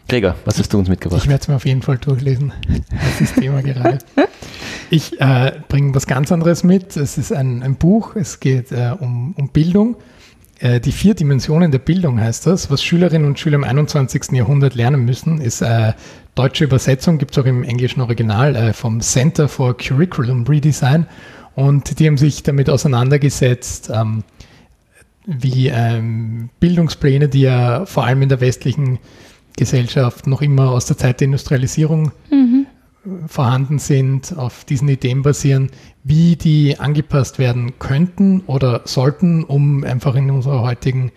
Gregor, was hast du uns mitgebracht?
Ich werde es mir auf jeden Fall durchlesen. Das ist das Thema gerade. <laughs> Ich äh, bringe was ganz anderes mit. Es ist ein, ein Buch. Es geht äh, um, um Bildung. Äh, die vier Dimensionen der Bildung heißt das. Was Schülerinnen und Schüler im 21. Jahrhundert lernen müssen, ist äh, deutsche Übersetzung, gibt es auch im englischen Original äh, vom Center for Curriculum Redesign. Und die haben sich damit auseinandergesetzt, ähm, wie ähm, Bildungspläne, die ja vor allem in der westlichen Gesellschaft noch immer aus der Zeit der Industrialisierung mhm. Vorhanden sind, auf diesen Ideen basieren, wie die angepasst werden könnten oder sollten, um einfach in unserer heutigen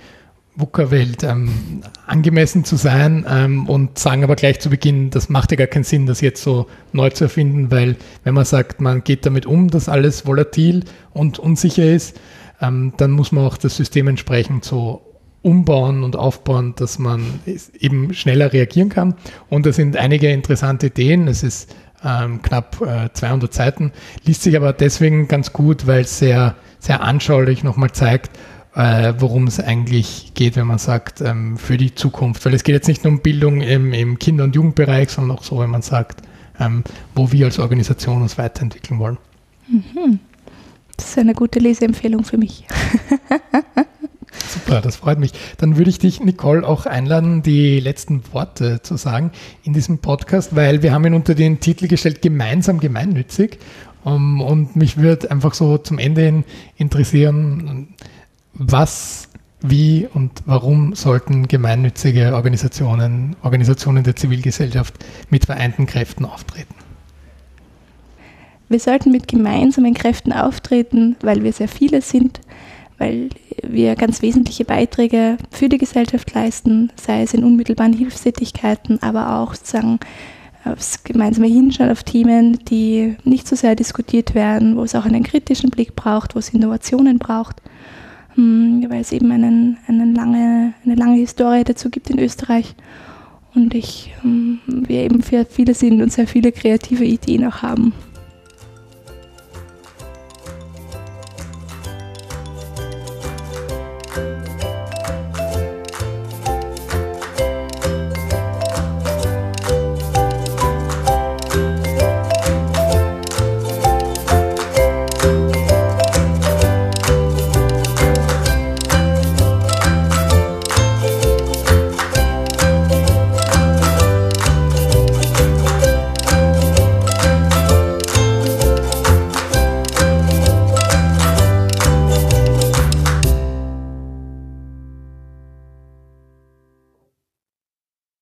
VUCA-Welt ähm, angemessen zu sein ähm, und sagen aber gleich zu Beginn, das macht ja gar keinen Sinn, das jetzt so neu zu erfinden, weil wenn man sagt, man geht damit um, dass alles volatil und unsicher ist, ähm, dann muss man auch das System entsprechend so umbauen und aufbauen, dass man eben schneller reagieren kann. Und da sind einige interessante Ideen. Es ist ähm, knapp äh, 200 Seiten, liest sich aber deswegen ganz gut, weil es sehr, sehr anschaulich nochmal zeigt, äh, worum es eigentlich geht, wenn man sagt, ähm, für die Zukunft. Weil es geht jetzt nicht nur um Bildung im, im Kinder- und Jugendbereich, sondern auch so, wenn man sagt, ähm, wo wir als Organisation uns weiterentwickeln wollen.
Mhm. Das ist eine gute Leseempfehlung für mich. <laughs>
Super, das freut mich. Dann würde ich dich, Nicole, auch einladen, die letzten Worte zu sagen in diesem Podcast, weil wir haben ihn unter den Titel gestellt, gemeinsam gemeinnützig. Um, und mich würde einfach so zum Ende hin interessieren, was, wie und warum sollten gemeinnützige Organisationen, Organisationen der Zivilgesellschaft mit vereinten Kräften auftreten?
Wir sollten mit gemeinsamen Kräften auftreten, weil wir sehr viele sind, weil wir ganz wesentliche Beiträge für die Gesellschaft leisten, sei es in unmittelbaren Hilfstätigkeiten, aber auch sozusagen aufs gemeinsame Hinschauen auf Themen, die nicht so sehr diskutiert werden, wo es auch einen kritischen Blick braucht, wo es Innovationen braucht, hm, weil es eben einen, einen lange, eine lange Historie dazu gibt in Österreich und ich, hm, wir eben für viele sind und sehr viele kreative Ideen auch haben.